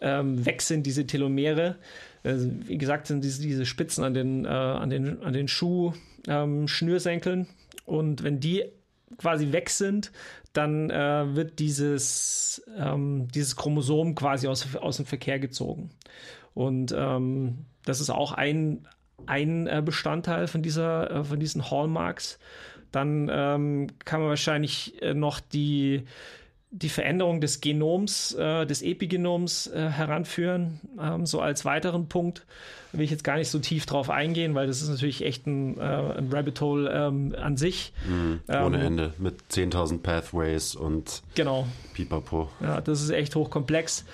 B: ähm, weg sind, diese Telomere, also, wie gesagt, sind diese, diese Spitzen an den, äh, an den, an den Schuh-Schnürsenkeln. und wenn die quasi weg sind, dann äh, wird dieses, ähm, dieses Chromosom quasi aus, aus dem Verkehr gezogen. Und ähm, das ist auch ein, ein äh, Bestandteil von, dieser, äh, von diesen Hallmarks. Dann ähm, kann man wahrscheinlich äh, noch die die Veränderung des Genoms, äh, des Epigenoms äh, heranführen, ähm, so als weiteren Punkt. Da will ich jetzt gar nicht so tief drauf eingehen, weil das ist natürlich echt ein, äh, ein Rabbit Hole ähm, an sich.
A: Mhm, ohne ähm, Ende, mit 10.000 Pathways und
B: genau.
A: Pipapo.
B: Ja, das ist echt hochkomplex.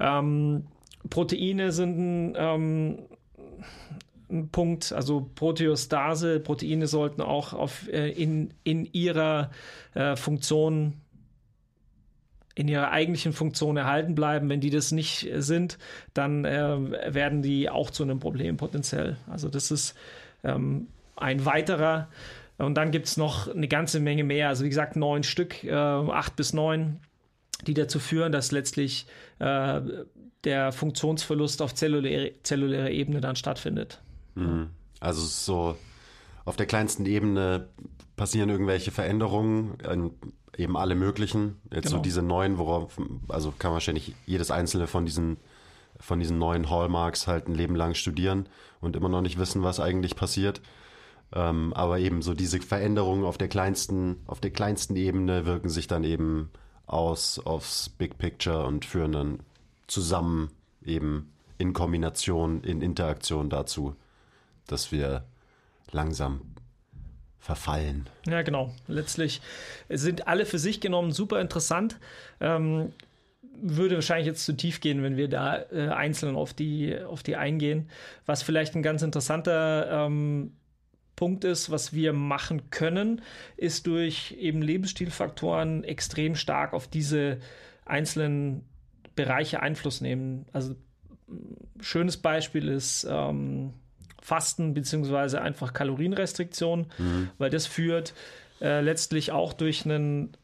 B: Ähm, Proteine sind ein, ähm, ein Punkt, also Proteostase, Proteine sollten auch auf, äh, in, in ihrer äh, Funktion in ihrer eigentlichen Funktion erhalten bleiben. Wenn die das nicht sind, dann äh, werden die auch zu einem Problem potenziell. Also das ist ähm, ein weiterer. Und dann gibt es noch eine ganze Menge mehr. Also wie gesagt, neun Stück, äh, acht bis neun, die dazu führen, dass letztlich äh, der Funktionsverlust auf zelluläre, zelluläre Ebene dann stattfindet.
A: Mhm. Also so auf der kleinsten Ebene passieren irgendwelche Veränderungen eben alle möglichen. Jetzt genau. so diese neuen, worauf, also kann wahrscheinlich jedes einzelne von diesen, von diesen neuen Hallmarks halt ein Leben lang studieren und immer noch nicht wissen, was eigentlich passiert. Ähm, aber eben so diese Veränderungen auf der kleinsten, auf der kleinsten Ebene wirken sich dann eben aus aufs Big Picture und führen dann zusammen eben in Kombination, in Interaktion dazu, dass wir langsam verfallen.
B: Ja, genau. Letztlich sind alle für sich genommen super interessant. Ähm, würde wahrscheinlich jetzt zu tief gehen, wenn wir da äh, einzeln auf die, auf die eingehen. Was vielleicht ein ganz interessanter ähm, Punkt ist, was wir machen können, ist durch eben Lebensstilfaktoren extrem stark auf diese einzelnen Bereiche Einfluss nehmen. Also schönes Beispiel ist ähm, Fasten beziehungsweise einfach Kalorienrestriktion, mhm. weil das führt äh, letztlich auch durch einen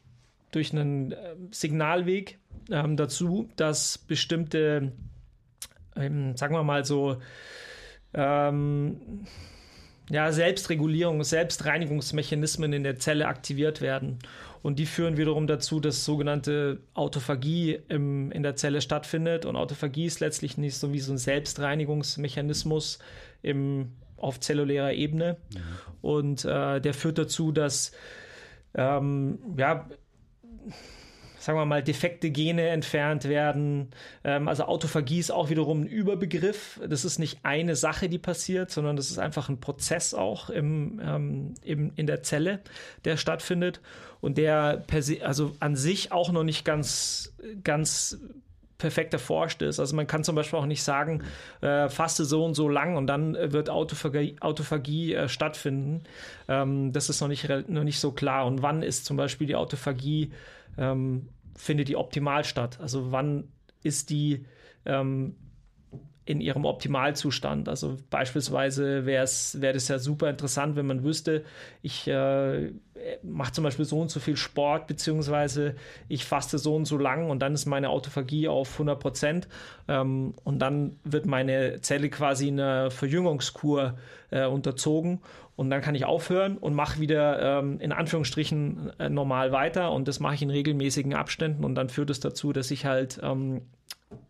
B: durch einen äh, Signalweg ähm, dazu, dass bestimmte, ähm, sagen wir mal so, ähm, ja, Selbstregulierung, Selbstreinigungsmechanismen in der Zelle aktiviert werden. Und die führen wiederum dazu, dass sogenannte Autophagie im, in der Zelle stattfindet. Und Autophagie ist letztlich nicht so wie so ein Selbstreinigungsmechanismus im, auf zellulärer Ebene. Mhm. Und äh, der führt dazu, dass ähm, ja, sagen wir mal, defekte Gene entfernt werden. Ähm, also Autophagie ist auch wiederum ein Überbegriff. Das ist nicht eine Sache, die passiert, sondern das ist einfach ein Prozess auch im, ähm, im, in der Zelle, der stattfindet und der per se, also an sich auch noch nicht ganz, ganz perfekt erforscht ist. Also man kann zum Beispiel auch nicht sagen, äh, faste so und so lang und dann wird Autophagie, Autophagie äh, stattfinden. Ähm, das ist noch nicht, noch nicht so klar. Und wann ist zum Beispiel die Autophagie, ähm, findet die optimal statt? Also wann ist die ähm, in ihrem Optimalzustand. Also beispielsweise wäre das ja super interessant, wenn man wüsste, ich äh, mache zum Beispiel so und so viel Sport, beziehungsweise ich faste so und so lang und dann ist meine Autophagie auf 100 Prozent ähm, und dann wird meine Zelle quasi einer Verjüngungskur äh, unterzogen und dann kann ich aufhören und mache wieder ähm, in Anführungsstrichen äh, normal weiter und das mache ich in regelmäßigen Abständen und dann führt es dazu, dass ich halt ähm,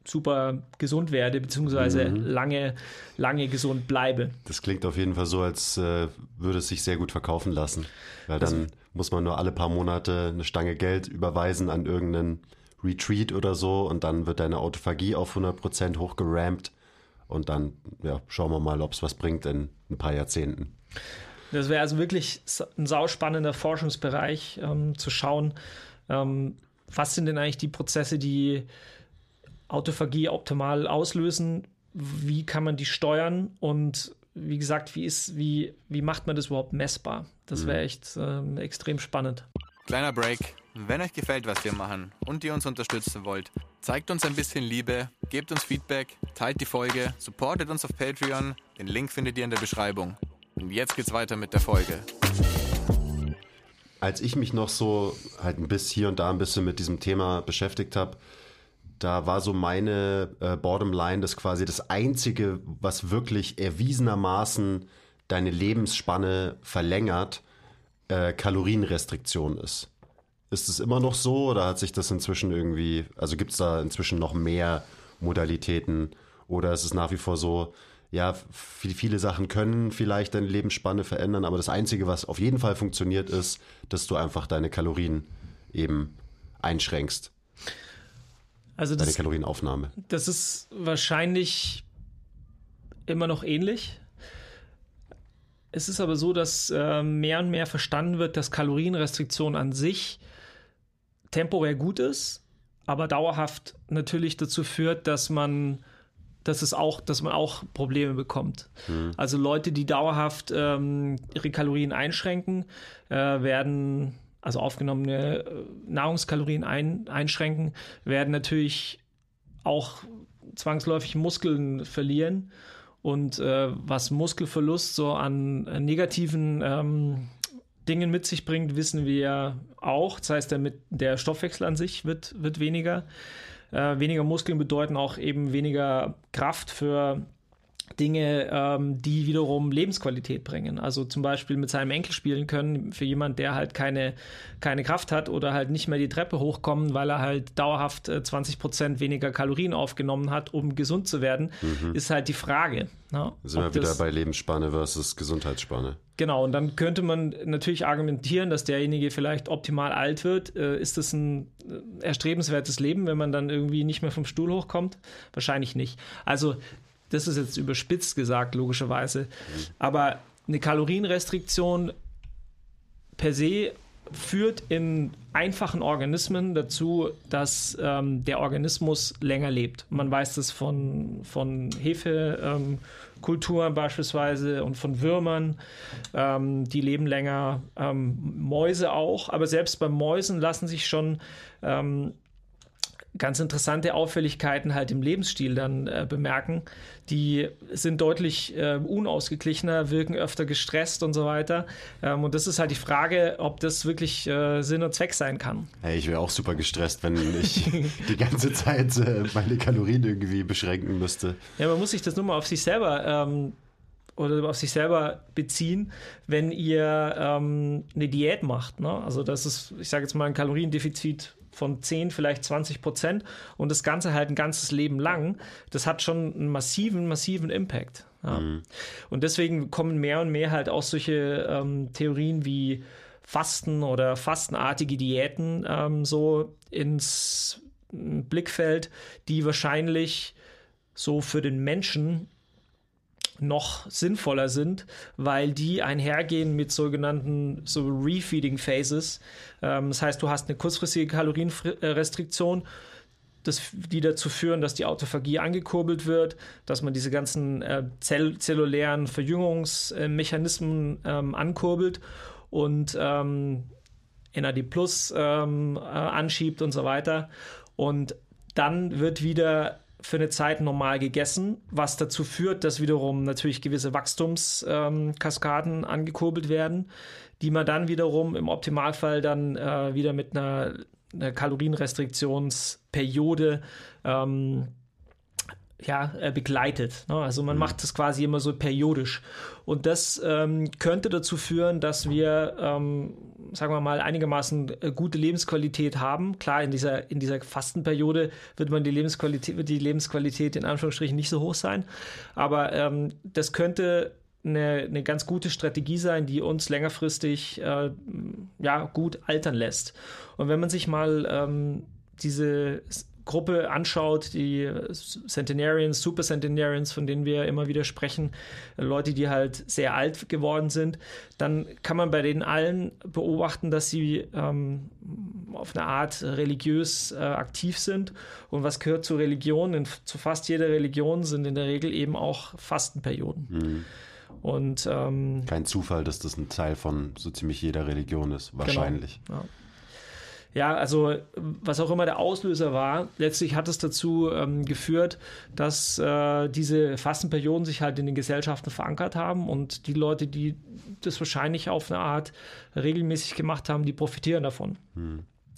B: super gesund werde, beziehungsweise mhm. lange, lange gesund bleibe.
A: Das klingt auf jeden Fall so, als äh, würde es sich sehr gut verkaufen lassen. Weil dann also, muss man nur alle paar Monate eine Stange Geld überweisen an irgendeinen Retreat oder so und dann wird deine Autophagie auf 100% hochgerampt und dann ja, schauen wir mal, ob es was bringt in ein paar Jahrzehnten.
B: Das wäre also wirklich ein sauspannender Forschungsbereich, ähm, zu schauen, ähm, was sind denn eigentlich die Prozesse, die Autophagie optimal auslösen, wie kann man die steuern und wie gesagt, wie ist, wie, wie macht man das überhaupt messbar? Das wäre mhm. echt äh, extrem spannend.
C: Kleiner Break. Wenn euch gefällt, was wir machen und ihr uns unterstützen wollt, zeigt uns ein bisschen Liebe, gebt uns Feedback, teilt die Folge, supportet uns auf Patreon. Den Link findet ihr in der Beschreibung. Jetzt geht's weiter mit der Folge.
A: Als ich mich noch so halt ein bisschen hier und da ein bisschen mit diesem Thema beschäftigt habe, da war so meine äh, Bottomline, dass quasi das Einzige, was wirklich erwiesenermaßen deine Lebensspanne verlängert, äh, Kalorienrestriktion ist. Ist es immer noch so oder hat sich das inzwischen irgendwie, also gibt es da inzwischen noch mehr Modalitäten oder ist es nach wie vor so, ja, viele Sachen können vielleicht deine Lebensspanne verändern, aber das Einzige, was auf jeden Fall funktioniert, ist, dass du einfach deine Kalorien eben einschränkst,
B: Also
A: deine
B: das,
A: Kalorienaufnahme?
B: das ist wahrscheinlich immer noch ähnlich. Es ist aber so, dass äh, mehr und mehr verstanden wird, dass Kalorienrestriktion an sich temporär gut ist, aber dauerhaft natürlich dazu führt, dass man dass es auch, dass man auch Probleme bekommt. Also Leute, die dauerhaft ähm, ihre Kalorien einschränken, äh, werden, also aufgenommene äh, Nahrungskalorien ein, einschränken, werden natürlich auch zwangsläufig Muskeln verlieren. Und äh, was Muskelverlust so an äh, negativen ähm, Dingen mit sich bringt, wissen wir auch. Das heißt, der, mit, der Stoffwechsel an sich wird, wird weniger. Äh, weniger Muskeln bedeuten auch eben weniger Kraft für Dinge, ähm, die wiederum Lebensqualität bringen. Also zum Beispiel mit seinem Enkel spielen können, für jemand, der halt keine, keine Kraft hat oder halt nicht mehr die Treppe hochkommen, weil er halt dauerhaft äh, 20 Prozent weniger Kalorien aufgenommen hat, um gesund zu werden, ist halt die Frage. Ne?
A: Sind wir wieder bei Lebensspanne versus Gesundheitsspanne.
B: Genau, und dann könnte man natürlich argumentieren, dass derjenige vielleicht optimal alt wird. Äh, ist das ein äh, erstrebenswertes Leben, wenn man dann irgendwie nicht mehr vom Stuhl hochkommt? Wahrscheinlich nicht. Also, das ist jetzt überspitzt gesagt, logischerweise. Aber eine Kalorienrestriktion per se führt in einfachen Organismen dazu, dass ähm, der Organismus länger lebt. Man weiß das von, von Hefekulturen ähm, beispielsweise und von Würmern. Ähm, die leben länger, ähm, Mäuse auch, aber selbst bei Mäusen lassen sich schon ähm, ganz interessante Auffälligkeiten halt im Lebensstil dann äh, bemerken. Die sind deutlich äh, unausgeglichener, wirken öfter gestresst und so weiter. Ähm, und das ist halt die Frage, ob das wirklich äh, Sinn und Zweck sein kann.
A: Hey, ich wäre auch super gestresst, wenn ich <laughs> die ganze Zeit äh, meine Kalorien irgendwie beschränken müsste.
B: Ja, man muss sich das nur mal auf sich selber ähm, oder auf sich selber beziehen, wenn ihr ähm, eine Diät macht. Ne? Also das ist, ich sage jetzt mal, ein Kaloriendefizit von 10, vielleicht 20 Prozent und das Ganze halt ein ganzes Leben lang, das hat schon einen massiven, massiven Impact. Ja. Und deswegen kommen mehr und mehr halt auch solche ähm, Theorien wie Fasten oder fastenartige Diäten ähm, so ins Blickfeld, die wahrscheinlich so für den Menschen noch sinnvoller sind, weil die einhergehen mit sogenannten so Refeeding Phases. Ähm, das heißt, du hast eine kurzfristige Kalorienrestriktion, das, die dazu führen, dass die Autophagie angekurbelt wird, dass man diese ganzen äh, zell zellulären Verjüngungsmechanismen ähm, ankurbelt und ähm, NAD Plus ähm, äh, anschiebt und so weiter. Und dann wird wieder für eine Zeit normal gegessen, was dazu führt, dass wiederum natürlich gewisse Wachstumskaskaden ähm, angekurbelt werden, die man dann wiederum im Optimalfall dann äh, wieder mit einer, einer Kalorienrestriktionsperiode ähm, ja, äh, begleitet. Ne? Also man macht das quasi immer so periodisch. Und das ähm, könnte dazu führen, dass wir, ähm, sagen wir mal, einigermaßen äh, gute Lebensqualität haben. Klar, in dieser, in dieser Fastenperiode wird man die Lebensqualität, wird die Lebensqualität in Anführungsstrichen nicht so hoch sein. Aber ähm, das könnte eine, eine ganz gute Strategie sein, die uns längerfristig äh, ja, gut altern lässt. Und wenn man sich mal ähm, diese Gruppe anschaut, die Centenarians, Super Centenarians, von denen wir immer wieder sprechen, Leute, die halt sehr alt geworden sind, dann kann man bei denen allen beobachten, dass sie ähm, auf eine Art religiös äh, aktiv sind. Und was gehört zur Religion? In, zu fast jeder Religion sind in der Regel eben auch Fastenperioden.
A: Mhm.
B: Und ähm,
A: Kein Zufall, dass das ein Teil von so ziemlich jeder Religion ist. Wahrscheinlich.
B: Ja. Ja, also was auch immer der Auslöser war, letztlich hat es dazu ähm, geführt, dass äh, diese Fastenperioden sich halt in den Gesellschaften verankert haben und die Leute, die das wahrscheinlich auf eine Art regelmäßig gemacht haben, die profitieren davon.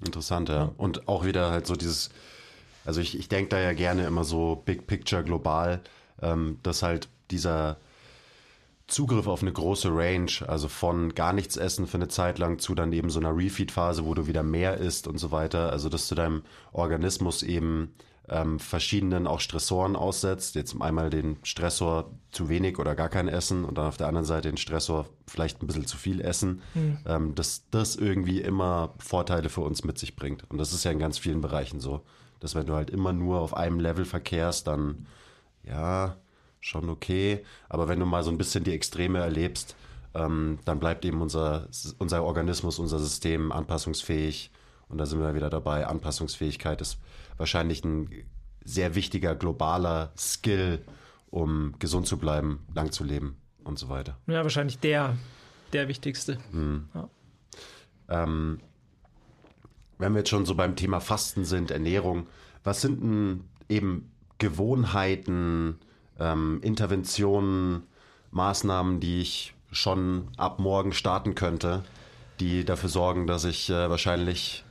A: Interessant, ja. Und auch wieder halt so dieses, also ich, ich denke da ja gerne immer so Big Picture global, ähm, dass halt dieser Zugriff auf eine große Range, also von gar nichts essen für eine Zeit lang zu dann eben so einer Refeed-Phase, wo du wieder mehr isst und so weiter. Also dass du deinem Organismus eben ähm, verschiedenen auch Stressoren aussetzt. Jetzt einmal den Stressor zu wenig oder gar kein Essen und dann auf der anderen Seite den Stressor vielleicht ein bisschen zu viel Essen, mhm. ähm, dass das irgendwie immer Vorteile für uns mit sich bringt. Und das ist ja in ganz vielen Bereichen so, dass wenn du halt immer nur auf einem Level verkehrst, dann ja, schon okay. Aber wenn du mal so ein bisschen die Extreme erlebst, ähm, dann bleibt eben unser, unser Organismus, unser System anpassungsfähig. Und da sind wir wieder dabei. Anpassungsfähigkeit ist wahrscheinlich ein sehr wichtiger globaler Skill, um gesund zu bleiben, lang zu leben und so weiter.
B: Ja, wahrscheinlich der, der wichtigste. Mhm. Ja.
A: Ähm, wenn wir jetzt schon so beim Thema Fasten sind, Ernährung, was sind denn eben Gewohnheiten, ähm, Interventionen, Maßnahmen, die ich schon ab morgen starten könnte, die dafür sorgen, dass ich äh, wahrscheinlich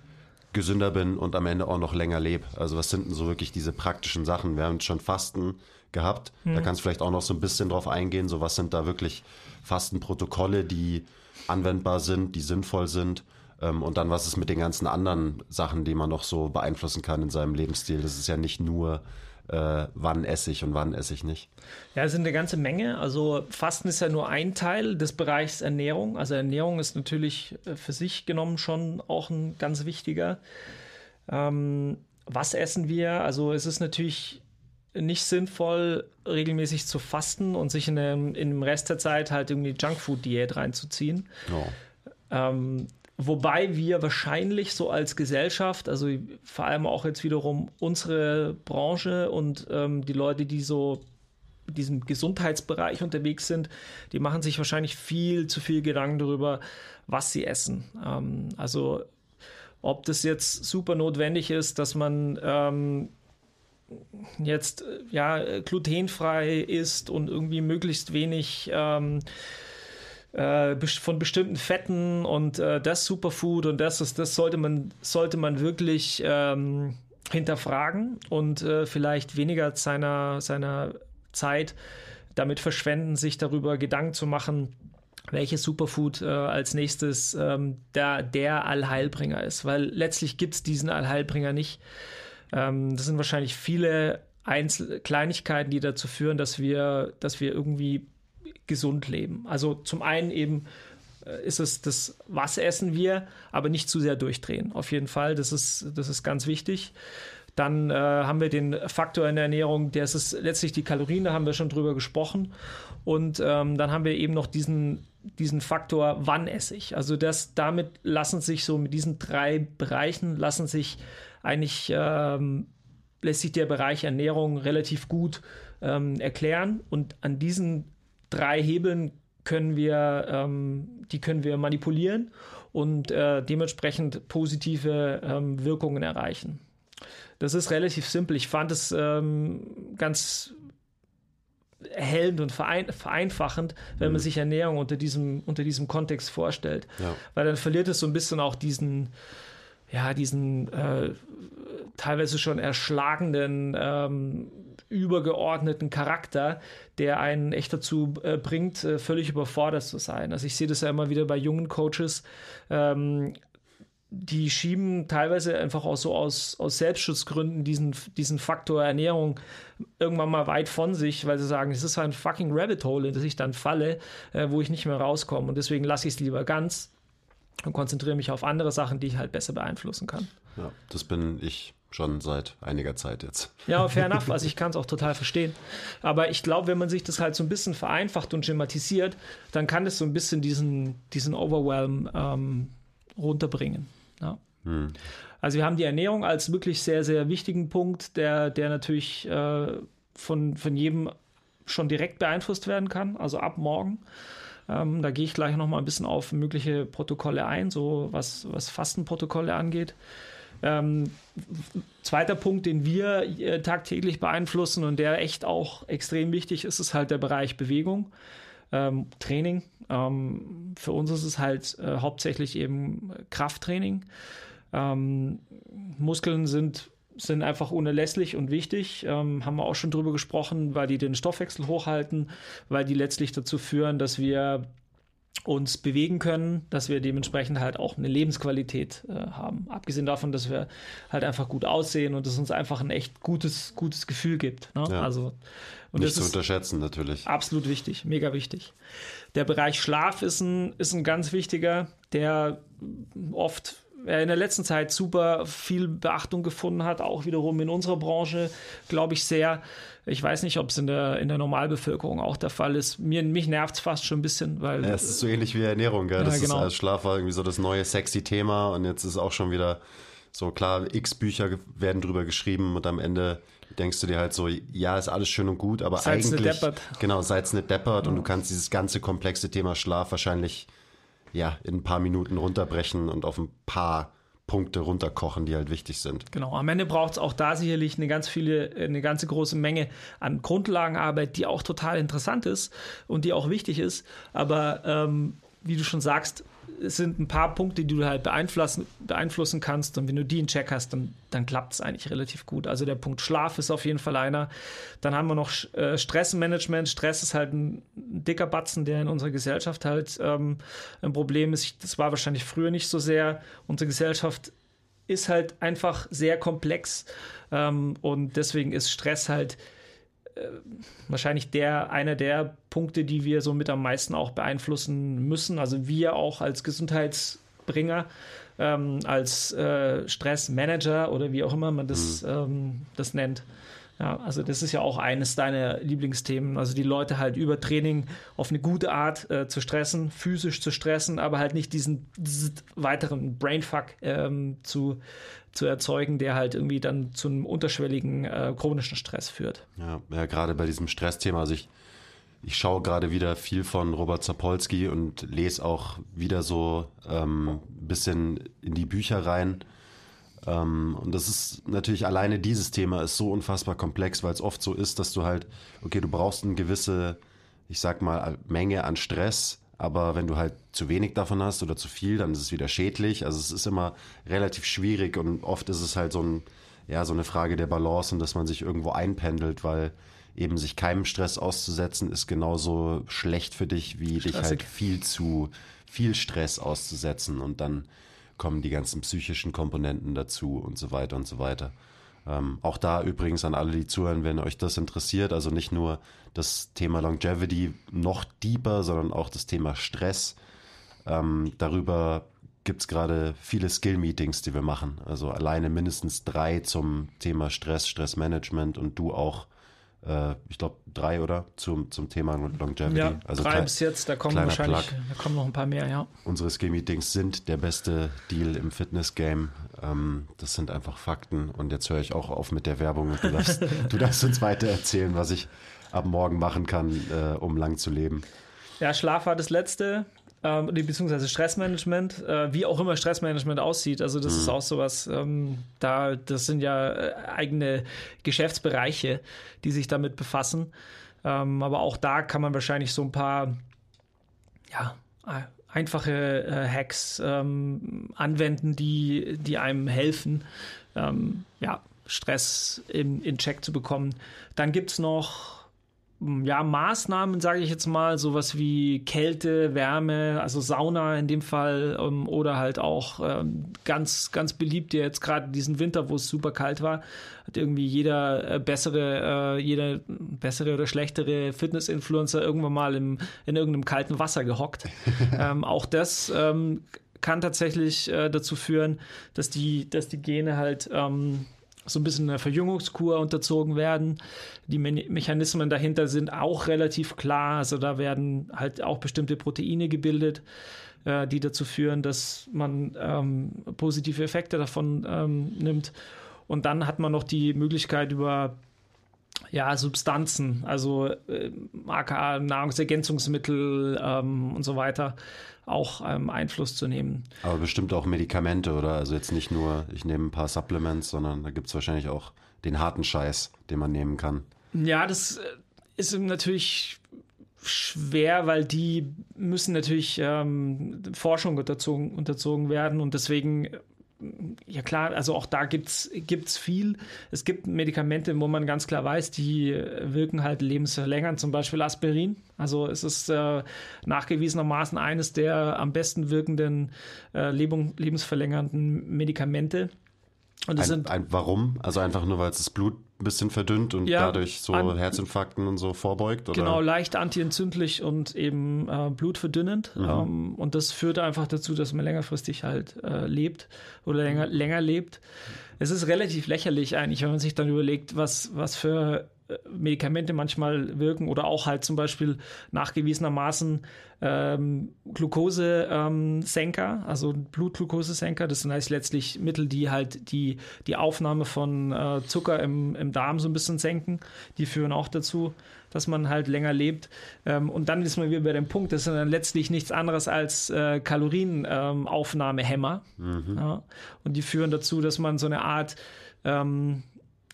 A: gesünder bin und am Ende auch noch länger lebe. Also was sind denn so wirklich diese praktischen Sachen? Wir haben schon Fasten gehabt. Mhm. Da kannst du vielleicht auch noch so ein bisschen drauf eingehen. So was sind da wirklich Fastenprotokolle, die anwendbar sind, die sinnvoll sind. Ähm, und dann was ist mit den ganzen anderen Sachen, die man noch so beeinflussen kann in seinem Lebensstil. Das ist ja nicht nur äh, wann esse ich und wann esse ich nicht?
B: Ja, es sind eine ganze Menge. Also Fasten ist ja nur ein Teil des Bereichs Ernährung. Also Ernährung ist natürlich äh, für sich genommen schon auch ein ganz wichtiger. Ähm, was essen wir? Also es ist natürlich nicht sinnvoll, regelmäßig zu fasten und sich in dem, in dem Rest der Zeit halt irgendwie Junkfood-Diät reinzuziehen. Oh. Ähm, Wobei wir wahrscheinlich so als Gesellschaft, also vor allem auch jetzt wiederum unsere Branche und ähm, die Leute, die so in diesem Gesundheitsbereich unterwegs sind, die machen sich wahrscheinlich viel zu viel Gedanken darüber, was sie essen. Ähm, also ob das jetzt super notwendig ist, dass man ähm, jetzt ja glutenfrei ist und irgendwie möglichst wenig ähm, äh, von bestimmten Fetten und äh, das Superfood und das ist, das sollte man, sollte man wirklich ähm, hinterfragen und äh, vielleicht weniger seiner, seiner Zeit damit verschwenden, sich darüber Gedanken zu machen, welches Superfood äh, als nächstes ähm, der, der Allheilbringer ist. Weil letztlich gibt es diesen Allheilbringer nicht. Ähm, das sind wahrscheinlich viele Einzel Kleinigkeiten, die dazu führen, dass wir, dass wir irgendwie gesund leben. Also zum einen eben äh, ist es das, was essen wir, aber nicht zu sehr durchdrehen. Auf jeden Fall, das ist, das ist ganz wichtig. Dann äh, haben wir den Faktor in der Ernährung, der ist letztlich die Kalorien, da haben wir schon drüber gesprochen. Und ähm, dann haben wir eben noch diesen, diesen Faktor, wann esse ich. Also das, damit lassen sich so mit diesen drei Bereichen lassen sich eigentlich ähm, lässt sich der Bereich Ernährung relativ gut ähm, erklären. Und an diesen drei Hebeln können wir, ähm, die können wir manipulieren und äh, dementsprechend positive ähm, Wirkungen erreichen. Das ist relativ simpel. Ich fand es ähm, ganz erhellend und verein, vereinfachend, wenn mhm. man sich Ernährung unter diesem, unter diesem Kontext vorstellt. Ja. Weil dann verliert es so ein bisschen auch diesen, ja, diesen äh, teilweise schon erschlagenden ähm, übergeordneten Charakter, der einen echt dazu äh, bringt, äh, völlig überfordert zu sein. Also ich sehe das ja immer wieder bei jungen Coaches, ähm, die schieben teilweise einfach auch so aus, aus Selbstschutzgründen diesen, diesen Faktor Ernährung irgendwann mal weit von sich, weil sie sagen, es ist ein fucking Rabbit Hole, in das ich dann falle, äh, wo ich nicht mehr rauskomme. Und deswegen lasse ich es lieber ganz und konzentriere mich auf andere Sachen, die ich halt besser beeinflussen kann.
A: Ja, das bin ich schon seit einiger Zeit jetzt.
B: Ja, fair enough. Also <laughs> ich kann es auch total verstehen. Aber ich glaube, wenn man sich das halt so ein bisschen vereinfacht und schematisiert, dann kann es so ein bisschen diesen, diesen Overwhelm ähm, runterbringen. Ja. Hm. Also wir haben die Ernährung als wirklich sehr, sehr wichtigen Punkt, der, der natürlich äh, von, von jedem schon direkt beeinflusst werden kann, also ab morgen. Ähm, da gehe ich gleich noch mal ein bisschen auf mögliche Protokolle ein, so was, was Fastenprotokolle angeht. Ähm, zweiter Punkt, den wir äh, tagtäglich beeinflussen und der echt auch extrem wichtig ist, ist halt der Bereich Bewegung, ähm, Training. Ähm, für uns ist es halt äh, hauptsächlich eben Krafttraining. Ähm, Muskeln sind sind einfach unerlässlich und wichtig. Ähm, haben wir auch schon drüber gesprochen, weil die den Stoffwechsel hochhalten, weil die letztlich dazu führen, dass wir uns bewegen können, dass wir dementsprechend halt auch eine Lebensqualität äh, haben. Abgesehen davon, dass wir halt einfach gut aussehen und es uns einfach ein echt gutes, gutes Gefühl gibt. Ne?
A: Ja.
B: Also, und
A: Nicht
B: das
A: zu
B: ist
A: unterschätzen, natürlich.
B: absolut wichtig, mega wichtig. Der Bereich Schlaf ist ein, ist ein ganz wichtiger, der oft äh, in der letzten Zeit super viel Beachtung gefunden hat, auch wiederum in unserer Branche, glaube ich sehr. Ich weiß nicht, ob es in der, in der Normalbevölkerung auch der Fall ist. Mir, mich nervt es fast schon ein bisschen, weil
A: Ja, es ist so ähnlich wie Ernährung, gell?
B: Ja,
A: Das
B: genau.
A: ist als Schlaf war irgendwie so das neue sexy Thema und jetzt ist auch schon wieder so klar, x Bücher werden drüber geschrieben und am Ende denkst du dir halt so, ja, ist alles schön und gut, aber
B: Seid's nicht
A: eigentlich
B: deppert.
A: genau, seid's nicht deppert und du kannst dieses ganze komplexe Thema Schlaf wahrscheinlich ja, in ein paar Minuten runterbrechen und auf ein paar Punkte runterkochen, die halt wichtig sind.
B: Genau, am Ende braucht es auch da sicherlich eine ganz viele, eine ganze große Menge an Grundlagenarbeit, die auch total interessant ist und die auch wichtig ist. Aber ähm, wie du schon sagst, es sind ein paar Punkte, die du halt beeinflussen, beeinflussen kannst. Und wenn du die in Check hast, dann, dann klappt es eigentlich relativ gut. Also der Punkt Schlaf ist auf jeden Fall einer. Dann haben wir noch äh, Stressmanagement. Stress ist halt ein, dicker Batzen, der in unserer Gesellschaft halt ähm, ein Problem ist. Ich, das war wahrscheinlich früher nicht so sehr. Unsere Gesellschaft ist halt einfach sehr komplex ähm, und deswegen ist Stress halt wahrscheinlich der einer der Punkte, die wir so mit am meisten auch beeinflussen müssen. Also wir auch als Gesundheitsbringer, ähm, als äh, Stressmanager oder wie auch immer man das, ähm, das nennt. Ja, also das ist ja auch eines deiner Lieblingsthemen. Also die Leute halt über Training auf eine gute Art äh, zu stressen, physisch zu stressen, aber halt nicht diesen weiteren Brainfuck ähm, zu, zu erzeugen, der halt irgendwie dann zu einem unterschwelligen äh, chronischen Stress führt.
A: Ja, ja gerade bei diesem Stressthema, also ich, ich schaue gerade wieder viel von Robert Zapolsky und lese auch wieder so ähm, bisschen in die Bücher rein. Ähm, und das ist natürlich alleine dieses Thema ist so unfassbar komplex, weil es oft so ist, dass du halt, okay, du brauchst eine gewisse, ich sag mal, Menge an Stress, aber wenn du halt zu wenig davon hast oder zu viel, dann ist es wieder schädlich. Also es ist immer relativ schwierig und oft ist es halt so ein, ja, so eine Frage der Balance und dass man sich irgendwo einpendelt, weil eben sich keinem Stress auszusetzen ist genauso schlecht für dich, wie dich halt
B: Stressig.
A: viel zu viel Stress auszusetzen und dann kommen die ganzen psychischen Komponenten dazu und so weiter und so weiter. Ähm, auch da übrigens an alle, die zuhören, wenn euch das interessiert, also nicht nur das Thema Longevity noch deeper, sondern auch das Thema Stress. Ähm, darüber gibt es gerade viele Skill-Meetings, die wir machen. Also alleine mindestens drei zum Thema Stress, Stressmanagement und du auch, äh, ich glaube, drei oder zum, zum Thema Longevity.
B: Ja,
A: also
B: drei bis jetzt, da kommen wahrscheinlich,
A: Plug.
B: da kommen noch ein paar mehr, ja.
A: Unsere Skill-Meetings sind der beste Deal im Fitness-Game. Ähm, das sind einfach Fakten. Und jetzt höre ich auch auf mit der Werbung und du darfst, <laughs> du darfst uns weiter erzählen, was ich ab morgen machen kann, äh, um lang zu leben.
B: Ja, Schlaf war das letzte, ähm, beziehungsweise Stressmanagement, äh, wie auch immer Stressmanagement aussieht. Also das ist auch sowas, ähm, da, das sind ja äh, eigene Geschäftsbereiche, die sich damit befassen. Ähm, aber auch da kann man wahrscheinlich so ein paar, ja, äh, einfache äh, Hacks ähm, anwenden, die, die einem helfen, ähm, ja, Stress in, in Check zu bekommen. Dann gibt es noch ja, Maßnahmen, sage ich jetzt mal, sowas wie Kälte, Wärme, also Sauna in dem Fall ähm, oder halt auch ähm, ganz, ganz beliebt jetzt gerade diesen Winter, wo es super kalt war, hat irgendwie jeder äh, bessere, äh, jeder bessere oder schlechtere Fitness-Influencer irgendwann mal im, in irgendeinem kalten Wasser gehockt. <laughs> ähm, auch das ähm, kann tatsächlich äh, dazu führen, dass die, dass die Gene halt ähm, so ein bisschen einer Verjüngungskur unterzogen werden. Die Me Mechanismen dahinter sind auch relativ klar. Also da werden halt auch bestimmte Proteine gebildet, äh, die dazu führen, dass man ähm, positive Effekte davon ähm, nimmt. Und dann hat man noch die Möglichkeit über ja, Substanzen, also äh, aka Nahrungsergänzungsmittel ähm, und so weiter, auch ähm, Einfluss zu nehmen.
A: Aber bestimmt auch Medikamente, oder? Also jetzt nicht nur, ich nehme ein paar Supplements, sondern da gibt es wahrscheinlich auch den harten Scheiß, den man nehmen kann.
B: Ja, das äh, ist natürlich schwer, weil die müssen natürlich ähm, Forschung unterzogen, unterzogen werden und deswegen ja klar, also auch da gibt es viel. Es gibt Medikamente, wo man ganz klar weiß, die wirken halt lebensverlängernd, zum Beispiel Aspirin. Also es ist äh, nachgewiesenermaßen eines der am besten wirkenden äh, lebensverlängernden Medikamente.
A: Und ein, sind, ein, warum? Also einfach nur, weil es das Blut ein bisschen verdünnt und ja, dadurch so an, Herzinfarkten und so vorbeugt?
B: Oder? Genau, leicht antientzündlich und eben äh, blutverdünnend. Mhm. Ähm, und das führt einfach dazu, dass man längerfristig halt äh, lebt oder länger, länger lebt. Es ist relativ lächerlich eigentlich, wenn man sich dann überlegt, was, was für Medikamente manchmal wirken oder auch halt zum Beispiel nachgewiesenermaßen ähm, Glukosesenker, ähm, also Blutglukosesenker. Das sind heißt letztlich Mittel, die halt die, die Aufnahme von äh, Zucker im, im Darm so ein bisschen senken. Die führen auch dazu, dass man halt länger lebt. Ähm, und dann ist man wieder bei dem Punkt, das sind dann letztlich nichts anderes als äh, Kalorienaufnahmehämmer. Mhm. Ja? Und die führen dazu, dass man so eine Art ähm,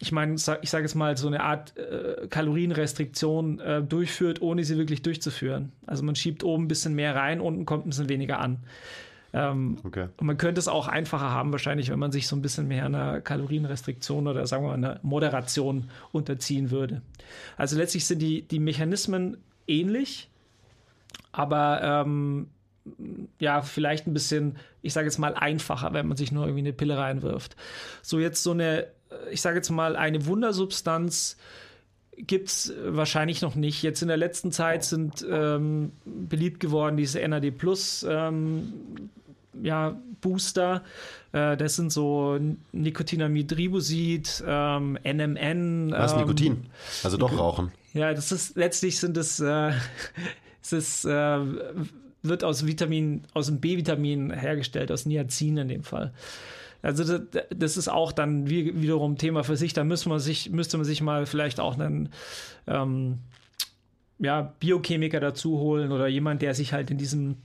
B: ich meine, ich sage jetzt mal, so eine Art äh, Kalorienrestriktion äh, durchführt, ohne sie wirklich durchzuführen. Also man schiebt oben ein bisschen mehr rein, unten kommt ein bisschen weniger an. Ähm, okay. Und man könnte es auch einfacher haben, wahrscheinlich, wenn man sich so ein bisschen mehr einer Kalorienrestriktion oder sagen wir mal einer Moderation unterziehen würde. Also letztlich sind die, die Mechanismen ähnlich, aber ähm, ja, vielleicht ein bisschen, ich sage jetzt mal, einfacher, wenn man sich nur irgendwie eine Pille reinwirft. So jetzt so eine ich sage jetzt mal, eine Wundersubstanz gibt es wahrscheinlich noch nicht. Jetzt in der letzten Zeit sind ähm, beliebt geworden diese NAD Plus ähm, ja, Booster. Äh, das sind so Nicotinamid Ribosid, ähm, NMN.
A: Was, ähm, Nikotin? Also doch rauchen.
B: Ja, das ist letztlich sind es, äh, <laughs> es ist, äh, wird aus Vitamin, aus dem B-Vitamin hergestellt, aus Niacin in dem Fall. Also das, das ist auch dann wie, wiederum Thema für sich. Da müsste man sich, müsste man sich mal vielleicht auch einen ähm, ja, Biochemiker dazu holen oder jemand, der sich halt in diesem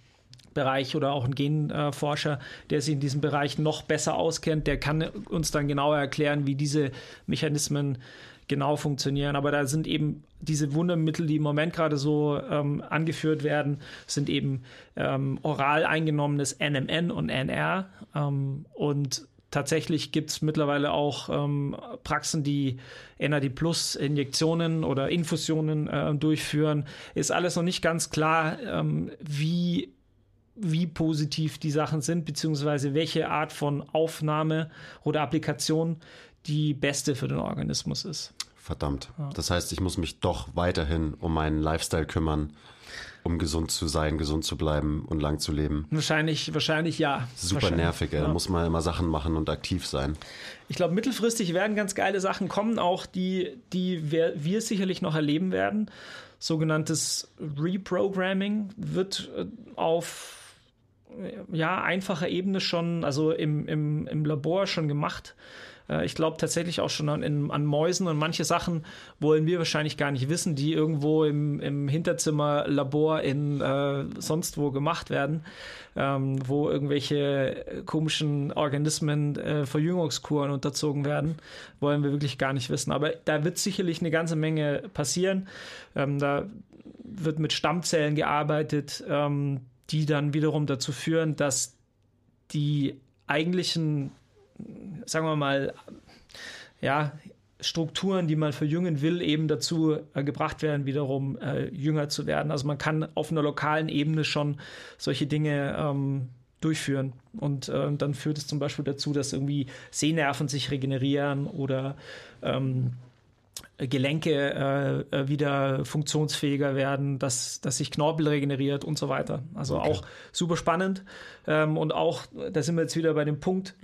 B: Bereich oder auch ein Genforscher, der sich in diesem Bereich noch besser auskennt, der kann uns dann genauer erklären, wie diese Mechanismen genau funktionieren. Aber da sind eben diese Wundermittel, die im Moment gerade so ähm, angeführt werden, sind eben ähm, oral eingenommenes NMN und NR. Ähm, und tatsächlich gibt es mittlerweile auch ähm, Praxen, die NAD Plus Injektionen oder Infusionen äh, durchführen. Ist alles noch nicht ganz klar, ähm, wie wie positiv die Sachen sind, beziehungsweise welche Art von Aufnahme oder Applikation die beste für den Organismus ist.
A: Verdammt. Ja. Das heißt, ich muss mich doch weiterhin um meinen Lifestyle kümmern, um gesund zu sein, gesund zu bleiben und lang zu leben.
B: Wahrscheinlich, wahrscheinlich ja.
A: Super
B: wahrscheinlich,
A: nervig, ey. Ja. Da muss man immer Sachen machen und aktiv sein.
B: Ich glaube, mittelfristig werden ganz geile Sachen kommen, auch die, die wir, wir sicherlich noch erleben werden. Sogenanntes Reprogramming wird äh, auf ja, einfacher Ebene schon, also im, im, im Labor schon gemacht. Äh, ich glaube tatsächlich auch schon an, in, an Mäusen und manche Sachen wollen wir wahrscheinlich gar nicht wissen, die irgendwo im, im Hinterzimmer Labor in äh, sonst wo gemacht werden, ähm, wo irgendwelche komischen Organismen äh, Verjüngungskuren unterzogen werden, wollen wir wirklich gar nicht wissen. Aber da wird sicherlich eine ganze Menge passieren. Ähm, da wird mit Stammzellen gearbeitet, ähm, die dann wiederum dazu führen, dass die eigentlichen sagen wir mal, ja, Strukturen, die man verjüngen will, eben dazu äh, gebracht werden, wiederum äh, jünger zu werden. Also man kann auf einer lokalen Ebene schon solche Dinge ähm, durchführen. Und äh, dann führt es zum Beispiel dazu, dass irgendwie Sehnerven sich regenerieren oder ähm, Gelenke äh, äh wieder funktionsfähiger werden, dass, dass sich Knorpel regeneriert und so weiter. Also okay. auch super spannend. Ähm, und auch, da sind wir jetzt wieder bei dem Punkt,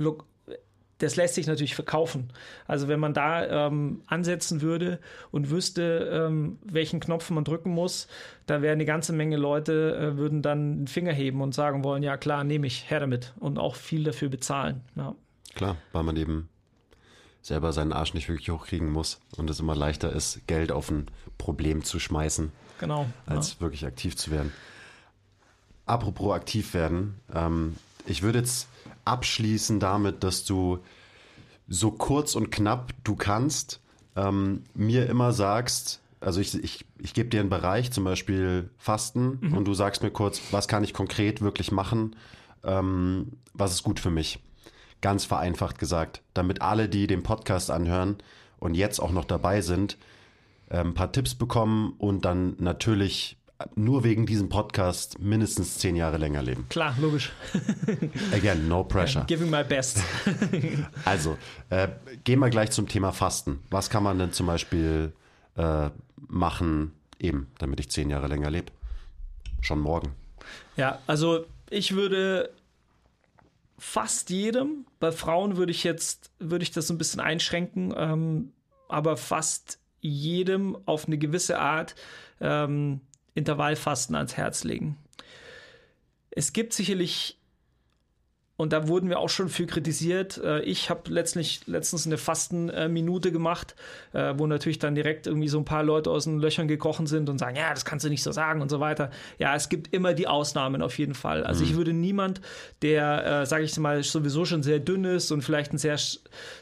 B: das lässt sich natürlich verkaufen. Also wenn man da ähm, ansetzen würde und wüsste, ähm, welchen Knopf man drücken muss, da wäre eine ganze Menge Leute, äh, würden dann den Finger heben und sagen wollen, ja klar, nehme ich, her damit und auch viel dafür bezahlen. Ja.
A: Klar, weil man eben selber seinen Arsch nicht wirklich hochkriegen muss und es immer leichter ist, Geld auf ein Problem zu schmeißen,
B: genau,
A: als ja. wirklich aktiv zu werden. Apropos aktiv werden, ähm, ich würde jetzt abschließen damit, dass du so kurz und knapp du kannst ähm, mir immer sagst, also ich, ich, ich gebe dir einen Bereich, zum Beispiel Fasten, mhm. und du sagst mir kurz, was kann ich konkret wirklich machen, ähm, was ist gut für mich. Ganz vereinfacht gesagt, damit alle, die den Podcast anhören und jetzt auch noch dabei sind, äh, ein paar Tipps bekommen und dann natürlich nur wegen diesem Podcast mindestens zehn Jahre länger leben.
B: Klar, logisch. <laughs>
A: Again, no pressure.
B: Giving my best. <laughs>
A: Also, äh, gehen wir gleich zum Thema Fasten. Was kann man denn zum Beispiel äh, machen, eben, damit ich zehn Jahre länger lebe? Schon morgen.
B: Ja, also ich würde fast jedem, bei Frauen würde ich jetzt, würde ich das so ein bisschen einschränken, ähm, aber fast jedem auf eine gewisse Art ähm, Intervallfasten ans Herz legen. Es gibt sicherlich und da wurden wir auch schon für kritisiert. Äh, ich habe letztlich letztens eine Fastenminute gemacht, äh, wo natürlich dann direkt irgendwie so ein paar Leute aus den Löchern gekrochen sind und sagen, ja, das kannst du nicht so sagen und so weiter. Ja, es gibt immer die Ausnahmen auf jeden Fall. Also mhm. ich würde niemand, der, äh, sage ich mal, sowieso schon sehr dünn ist und vielleicht einen sehr,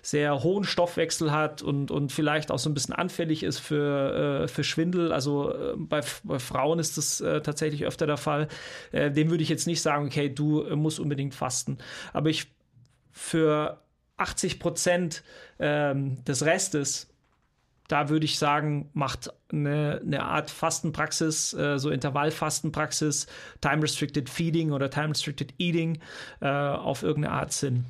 B: sehr hohen Stoffwechsel hat und, und vielleicht auch so ein bisschen anfällig ist für, äh, für Schwindel, also äh, bei, bei, Frauen ist das äh, tatsächlich öfter der Fall, dem würde ich jetzt nicht sagen, okay, du musst unbedingt fasten aber ich für 80 Prozent ähm, des Restes da würde ich sagen, macht eine, eine Art Fastenpraxis, äh, so Intervallfastenpraxis, Time-Restricted Feeding oder Time-Restricted Eating äh, auf irgendeine Art Sinn.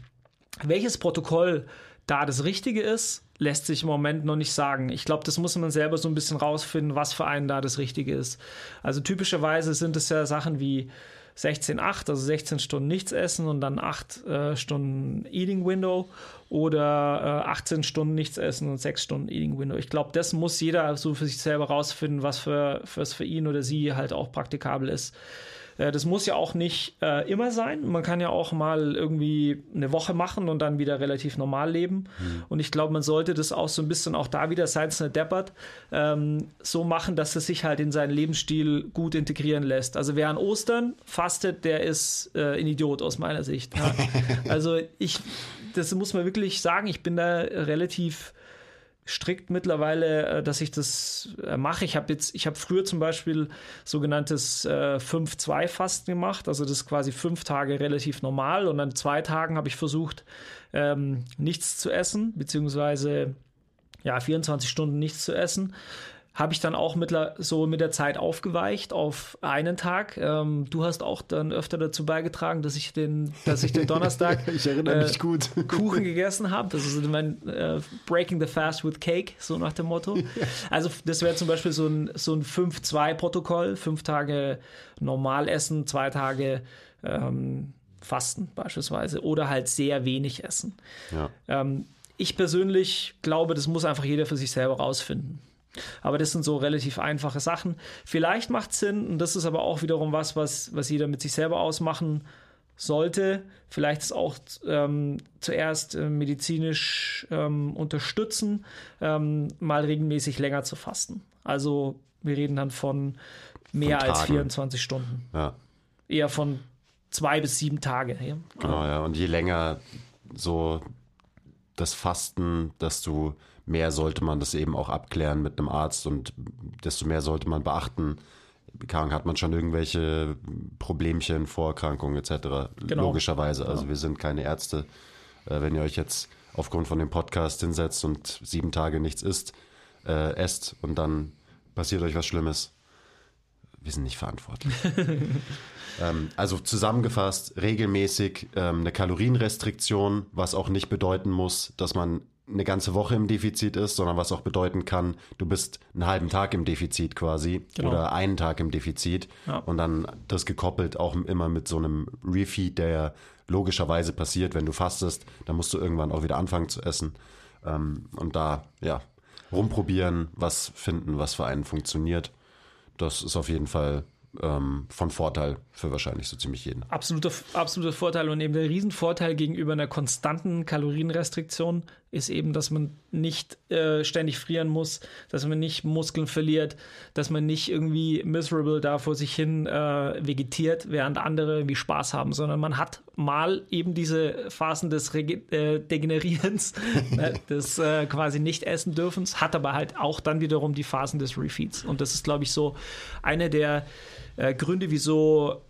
B: Welches Protokoll da das Richtige ist, lässt sich im Moment noch nicht sagen. Ich glaube, das muss man selber so ein bisschen rausfinden, was für einen da das Richtige ist. Also typischerweise sind es ja Sachen wie 16, 8, also 16 Stunden nichts essen und dann 8 äh, Stunden Eating Window oder äh, 18 Stunden nichts essen und 6 Stunden Eating Window. Ich glaube, das muss jeder so für sich selber rausfinden, was für, was für ihn oder sie halt auch praktikabel ist. Äh, das muss ja auch nicht äh, immer sein. Man kann ja auch mal irgendwie eine Woche machen und dann wieder relativ normal leben. Mhm. Und ich glaube, man sollte das auch so ein bisschen auch da wieder, seit es eine deppert, ähm, so machen, dass es sich halt in seinen Lebensstil gut integrieren lässt. Also wer an Ostern fastet, der ist äh, ein Idiot aus meiner Sicht. Ja. <laughs> also ich, das muss man wirklich sagen, ich bin da relativ strikt mittlerweile, äh, dass ich das äh, mache. Ich habe jetzt, ich habe früher zum Beispiel sogenanntes äh, 5-2-Fasten gemacht, also das ist quasi fünf Tage relativ normal. Und an zwei Tagen habe ich versucht, ähm, nichts zu essen, beziehungsweise ja, 24 Stunden nichts zu essen habe ich dann auch mit, so mit der Zeit aufgeweicht auf einen Tag. Ähm, du hast auch dann öfter dazu beigetragen, dass ich den, dass ich den <laughs> Donnerstag
A: ich erinnere mich
B: äh,
A: gut.
B: Kuchen <laughs> gegessen habe. Das ist mein äh, Breaking the Fast with Cake, so nach dem Motto. Also das wäre zum Beispiel so ein, so ein 5-2-Protokoll. Fünf Tage normal essen, zwei Tage ähm, Fasten beispielsweise oder halt sehr wenig essen.
A: Ja.
B: Ähm, ich persönlich glaube, das muss einfach jeder für sich selber rausfinden. Aber das sind so relativ einfache Sachen. Vielleicht macht es Sinn, und das ist aber auch wiederum was, was, was jeder mit sich selber ausmachen sollte. Vielleicht es auch ähm, zuerst äh, medizinisch ähm, unterstützen, ähm, mal regelmäßig länger zu fasten. Also wir reden dann von mehr von als 24 Stunden.
A: Ja.
B: Eher von zwei bis sieben Tage. Ja?
A: Genau, ja. Und je länger so das Fasten, dass du mehr sollte man das eben auch abklären mit einem Arzt und desto mehr sollte man beachten, hat man schon irgendwelche Problemchen, Vorerkrankungen etc. Genau. Logischerweise. Also ja. wir sind keine Ärzte. Äh, wenn ihr euch jetzt aufgrund von dem Podcast hinsetzt und sieben Tage nichts isst, äh, esst und dann passiert euch was Schlimmes, wir sind nicht verantwortlich. <laughs> ähm, also zusammengefasst, regelmäßig ähm, eine Kalorienrestriktion, was auch nicht bedeuten muss, dass man eine ganze Woche im Defizit ist, sondern was auch bedeuten kann, du bist einen halben Tag im Defizit quasi genau. oder einen Tag im Defizit ja. und dann das gekoppelt auch immer mit so einem Refeed, der logischerweise passiert, wenn du fastest, dann musst du irgendwann auch wieder anfangen zu essen ähm, und da ja rumprobieren, was finden, was für einen funktioniert. Das ist auf jeden Fall ähm, von Vorteil für wahrscheinlich so ziemlich jeden.
B: Absoluter, absoluter Vorteil und eben der Riesenvorteil gegenüber einer konstanten Kalorienrestriktion ist eben, dass man nicht äh, ständig frieren muss, dass man nicht Muskeln verliert, dass man nicht irgendwie miserable da vor sich hin äh, vegetiert, während andere irgendwie Spaß haben, sondern man hat mal eben diese Phasen des Rege äh, Degenerierens, ne, <laughs> des äh, quasi nicht essen dürfens, hat aber halt auch dann wiederum die Phasen des Refeeds. Und das ist, glaube ich, so eine der äh, Gründe, wieso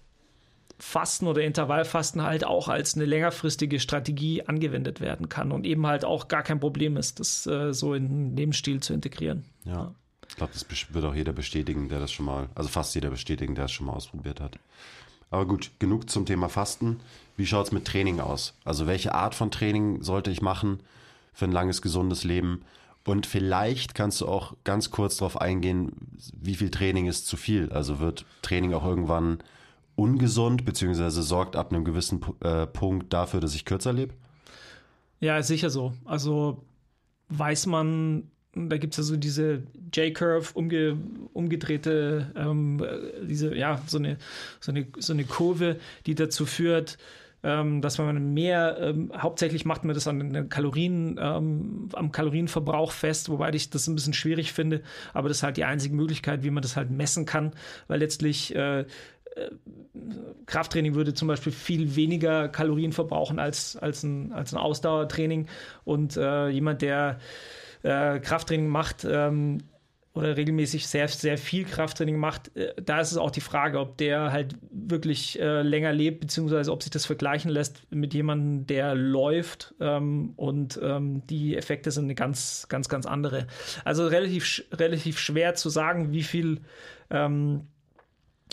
B: Fasten oder Intervallfasten halt auch als eine längerfristige Strategie angewendet werden kann und eben halt auch gar kein Problem ist, das äh, so in den Lebensstil zu integrieren.
A: Ja. Ich glaube, das wird auch jeder bestätigen, der das schon mal, also fast jeder bestätigen, der es schon mal ausprobiert hat. Aber gut, genug zum Thema Fasten. Wie schaut es mit Training aus? Also welche Art von Training sollte ich machen für ein langes, gesundes Leben? Und vielleicht kannst du auch ganz kurz darauf eingehen, wie viel Training ist zu viel? Also wird Training auch irgendwann ungesund, beziehungsweise sorgt ab einem gewissen äh, Punkt dafür, dass ich kürzer lebe?
B: Ja, ist sicher so. Also weiß man, da gibt es ja so diese J-Curve, umge, umgedrehte, ähm, diese, ja, so eine, so, eine, so eine Kurve, die dazu führt, ähm, dass man mehr, ähm, hauptsächlich macht man das an den Kalorien, ähm, am Kalorienverbrauch fest, wobei ich das ein bisschen schwierig finde, aber das ist halt die einzige Möglichkeit, wie man das halt messen kann, weil letztlich äh, Krafttraining würde zum Beispiel viel weniger Kalorien verbrauchen als, als, ein, als ein Ausdauertraining und äh, jemand, der äh, Krafttraining macht, ähm, oder regelmäßig sehr, sehr viel Krafttraining macht, äh, da ist es auch die Frage, ob der halt wirklich äh, länger lebt, beziehungsweise ob sich das vergleichen lässt mit jemandem, der läuft ähm, und ähm, die Effekte sind eine ganz, ganz, ganz andere. Also relativ, relativ schwer zu sagen, wie viel, ähm,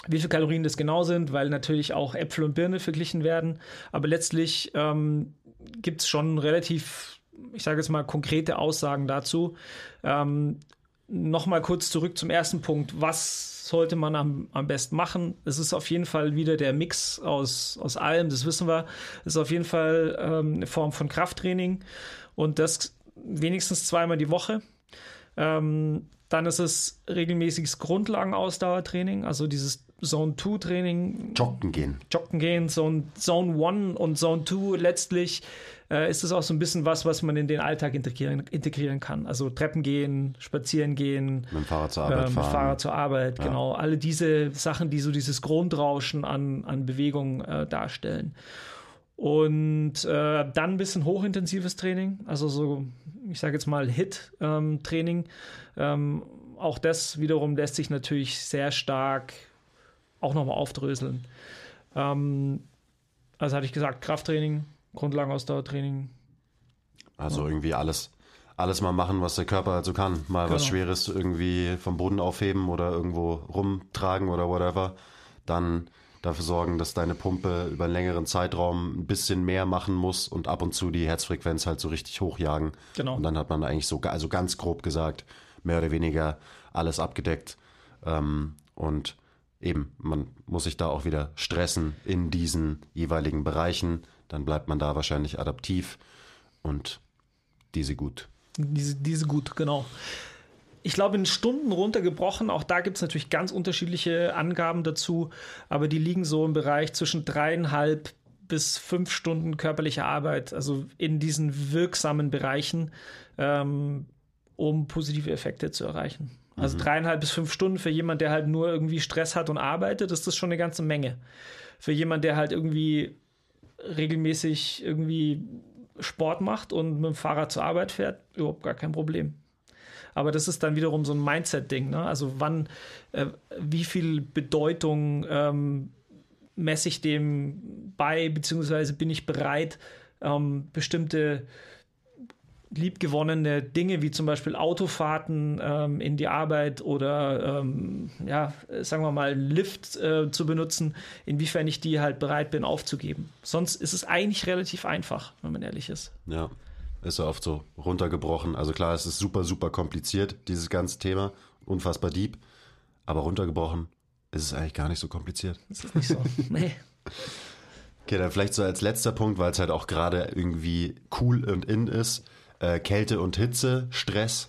B: wie viel Kalorien das genau sind, weil natürlich auch Äpfel und Birne verglichen werden. Aber letztlich ähm, gibt es schon relativ, ich sage jetzt mal, konkrete Aussagen dazu. Ähm, Nochmal kurz zurück zum ersten Punkt. Was sollte man am, am besten machen? Es ist auf jeden Fall wieder der Mix aus, aus allem, das wissen wir. Es ist auf jeden Fall ähm, eine Form von Krafttraining und das wenigstens zweimal die Woche. Ähm, dann ist es regelmäßiges Grundlagenausdauertraining, also dieses Zone 2 Training.
A: Joggen gehen.
B: Joggen gehen, Zone, Zone 1 und Zone 2 letztlich äh, ist es auch so ein bisschen was, was man in den Alltag integrieren, integrieren kann. Also Treppen gehen, spazieren gehen,
A: mit dem Fahrrad zur Arbeit
B: äh,
A: fahren.
B: Fahrrad zur Arbeit, ja. genau. Alle diese Sachen, die so dieses Grundrauschen an, an Bewegung äh, darstellen. Und äh, dann ein bisschen hochintensives Training, also so, ich sage jetzt mal HIT-Training. Ähm, auch das wiederum lässt sich natürlich sehr stark auch nochmal aufdröseln. Ähm, also hatte ich gesagt, Krafttraining, Grundlagenausdauertraining.
A: Also ja. irgendwie alles, alles mal machen, was der Körper halt so kann. Mal genau. was Schweres irgendwie vom Boden aufheben oder irgendwo rumtragen oder whatever. Dann dafür sorgen, dass deine Pumpe über einen längeren Zeitraum ein bisschen mehr machen muss und ab und zu die Herzfrequenz halt so richtig hochjagen. Genau. Und dann hat man eigentlich so, also ganz grob gesagt, mehr oder weniger alles abgedeckt. Ähm, und eben, man muss sich da auch wieder stressen in diesen jeweiligen Bereichen dann bleibt man da wahrscheinlich adaptiv und diese gut.
B: Diese, diese gut, genau. Ich glaube, in Stunden runtergebrochen, auch da gibt es natürlich ganz unterschiedliche Angaben dazu, aber die liegen so im Bereich zwischen dreieinhalb bis fünf Stunden körperliche Arbeit, also in diesen wirksamen Bereichen, ähm, um positive Effekte zu erreichen. Also mhm. dreieinhalb bis fünf Stunden für jemanden, der halt nur irgendwie Stress hat und arbeitet, ist das schon eine ganze Menge. Für jemanden, der halt irgendwie regelmäßig irgendwie Sport macht und mit dem Fahrrad zur Arbeit fährt, überhaupt gar kein Problem. Aber das ist dann wiederum so ein Mindset-Ding. Ne? Also wann, äh, wie viel Bedeutung ähm, messe ich dem bei, beziehungsweise bin ich bereit, ähm, bestimmte liebgewonnene Dinge wie zum Beispiel Autofahrten ähm, in die Arbeit oder ähm, ja, sagen wir mal, Lift äh, zu benutzen, inwiefern ich die halt bereit bin aufzugeben. Sonst ist es eigentlich relativ einfach, wenn man ehrlich ist.
A: Ja, ist ja oft so runtergebrochen. Also klar, es ist super, super kompliziert, dieses ganze Thema, unfassbar deep, aber runtergebrochen ist es eigentlich gar nicht so kompliziert.
B: Das ist nicht so. <laughs> nee.
A: Okay, dann vielleicht so als letzter Punkt, weil es halt auch gerade irgendwie cool und in ist äh, Kälte und Hitze, Stress.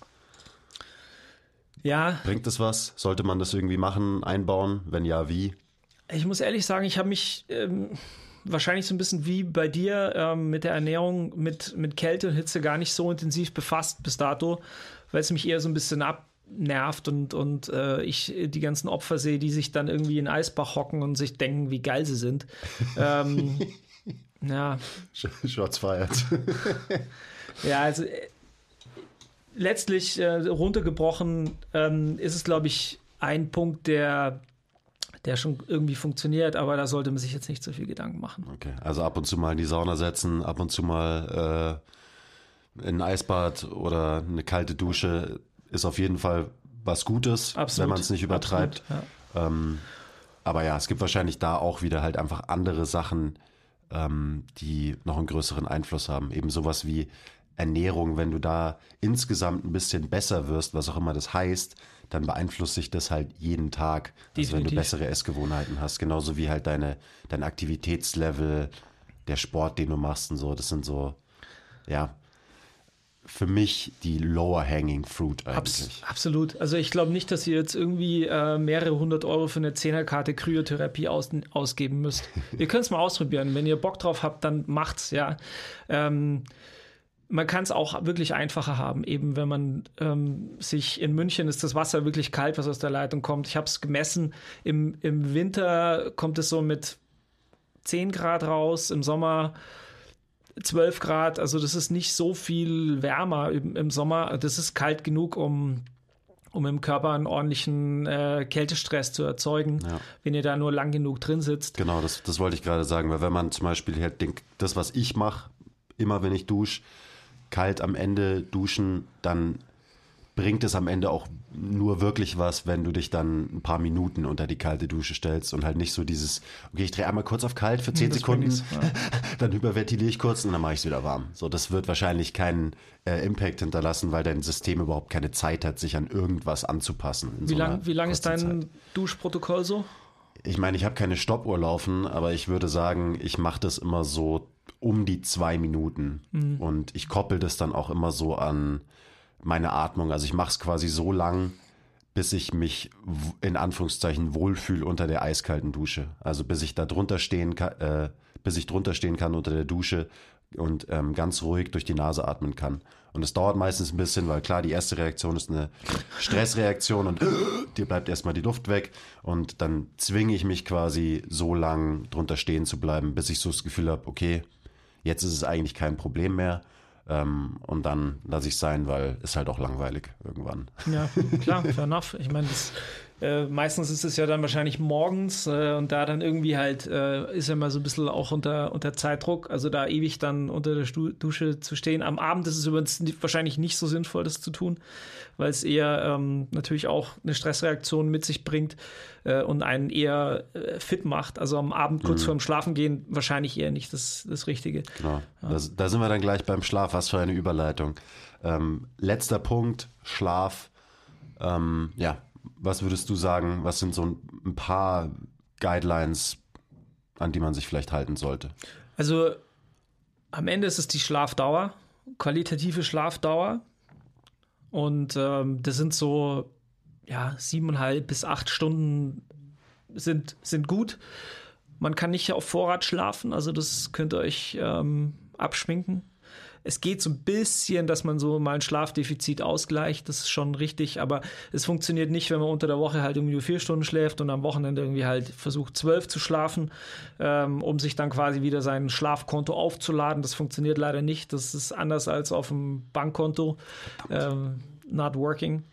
B: Ja.
A: Bringt das was? Sollte man das irgendwie machen, einbauen? Wenn ja, wie?
B: Ich muss ehrlich sagen, ich habe mich ähm, wahrscheinlich so ein bisschen wie bei dir ähm, mit der Ernährung mit, mit Kälte und Hitze gar nicht so intensiv befasst bis dato, weil es mich eher so ein bisschen abnervt und, und äh, ich die ganzen Opfer sehe, die sich dann irgendwie in Eisbach hocken und sich denken, wie geil sie sind. ähm, <laughs> ja.
A: Shots <laughs> feiert.
B: Ja, also äh, letztlich äh, runtergebrochen ähm, ist es, glaube ich, ein Punkt, der, der schon irgendwie funktioniert, aber da sollte man sich jetzt nicht so viel Gedanken machen.
A: Okay, also ab und zu mal in die Sauna setzen, ab und zu mal äh, in ein Eisbad oder eine kalte Dusche ist auf jeden Fall was Gutes,
B: Absolut.
A: wenn man es nicht übertreibt.
B: Absolut, ja.
A: Ähm, aber ja, es gibt wahrscheinlich da auch wieder halt einfach andere Sachen, ähm, die noch einen größeren Einfluss haben. Eben sowas wie Ernährung, wenn du da insgesamt ein bisschen besser wirst, was auch immer das heißt, dann beeinflusst sich das halt jeden Tag. Also wenn du
B: Definitiv.
A: bessere Essgewohnheiten hast, genauso wie halt deine, dein Aktivitätslevel, der Sport, den du machst und so, das sind so, ja, für mich die lower hanging fruit eigentlich.
B: absolut. Also ich glaube nicht, dass ihr jetzt irgendwie äh, mehrere hundert Euro für eine Zehnerkarte Kryotherapie aus ausgeben müsst. <laughs> ihr könnt es mal ausprobieren. Wenn ihr Bock drauf habt, dann macht's, ja. Ähm, man kann es auch wirklich einfacher haben. Eben wenn man ähm, sich in München ist das Wasser wirklich kalt, was aus der Leitung kommt. Ich habe es gemessen. Im, Im Winter kommt es so mit 10 Grad raus, im Sommer 12 Grad. Also das ist nicht so viel wärmer im, im Sommer. Das ist kalt genug, um um im Körper einen ordentlichen äh, Kältestress zu erzeugen,
A: Ja.
B: wenn ihr da nur lang genug drin sitzt.
A: Genau, das, das wollte ich gerade sagen, weil wenn man zum Beispiel halt den, das, was ich mache, immer wenn ich dusche, kalt am Ende duschen, dann bringt es am Ende auch nur wirklich was, wenn du dich dann ein paar Minuten unter die kalte Dusche stellst und halt nicht so dieses, okay, ich drehe einmal kurz auf kalt für 10
B: das
A: Sekunden,
B: bringt nichts, <laughs>
A: dann hyperventiliere ich kurz und dann mache ich es wieder warm. So, das wird wahrscheinlich keinen äh, Impact hinterlassen, weil dein System überhaupt keine Zeit hat, sich an irgendwas anzupassen.
B: Wie
A: so
B: lang, wie lang ist dein
A: Zeit.
B: Duschprotokoll so?
A: Ich meine, ich habe keine Stoppuhr laufen, aber ich würde sagen, ich mache das immer so um die zwei Minuten. Und ich koppel das dann auch immer so an meine Atmung. Also ich mache es quasi so lang, bis ich mich in Anführungszeichen wohlfühle unter der eiskalten Dusche. Also bis ich da drunter stehen kann, äh, bis ich drunter stehen kann unter der Dusche und ähm, ganz ruhig durch die Nase atmen kann. Und es dauert meistens ein bisschen, weil klar, die erste Reaktion ist eine Stressreaktion und <gasps> dir bleibt erstmal die Luft weg. Und dann zwinge ich mich quasi so lang drunter stehen zu bleiben, bis ich so das Gefühl habe, okay, jetzt ist es eigentlich kein Problem mehr. Ähm, und dann lasse ich es sein, weil ist halt auch langweilig irgendwann.
B: Ja, klar, fair enough. Ich meine, das, äh, meistens ist es ja dann wahrscheinlich morgens äh, und da dann irgendwie halt äh, ist ja mal so ein bisschen auch unter, unter Zeitdruck, also da ewig dann unter der Stu Dusche zu stehen. Am Abend ist es übrigens wahrscheinlich nicht so sinnvoll, das zu tun, weil es eher ähm, natürlich auch eine Stressreaktion mit sich bringt äh, und einen eher äh, fit macht. Also am Abend kurz vorm Schlafen gehen wahrscheinlich eher nicht das, das Richtige.
A: Genau. Da, da sind wir dann gleich beim Schlaf. Was für eine Überleitung. Ähm, letzter Punkt, Schlaf. Ähm, ja, was würdest du sagen? Was sind so ein, paar Guidelines, an die man sich vielleicht halten sollte?
B: Also am Ende ist es die Schlafdauer, qualitative Schlafdauer. Und ähm, das sind so, ja, siebeneinhalb bis acht Stunden sind, sind gut. Man kann nicht auf Vorrat schlafen, also das könnt ihr euch ähm, abschminken. Es geht so ein bisschen, dass man so mal ein Schlafdefizit ausgleicht, das ist schon richtig, aber es funktioniert nicht, wenn man unter der Woche halt irgendwie nur vier Stunden schläft und am Wochenende irgendwie halt versucht, zwölf zu schlafen, ähm, um sich dann quasi wieder sein Schlafkonto aufzuladen. Das funktioniert leider nicht. Das ist anders als auf dem Bankkonto. Ähm, not working.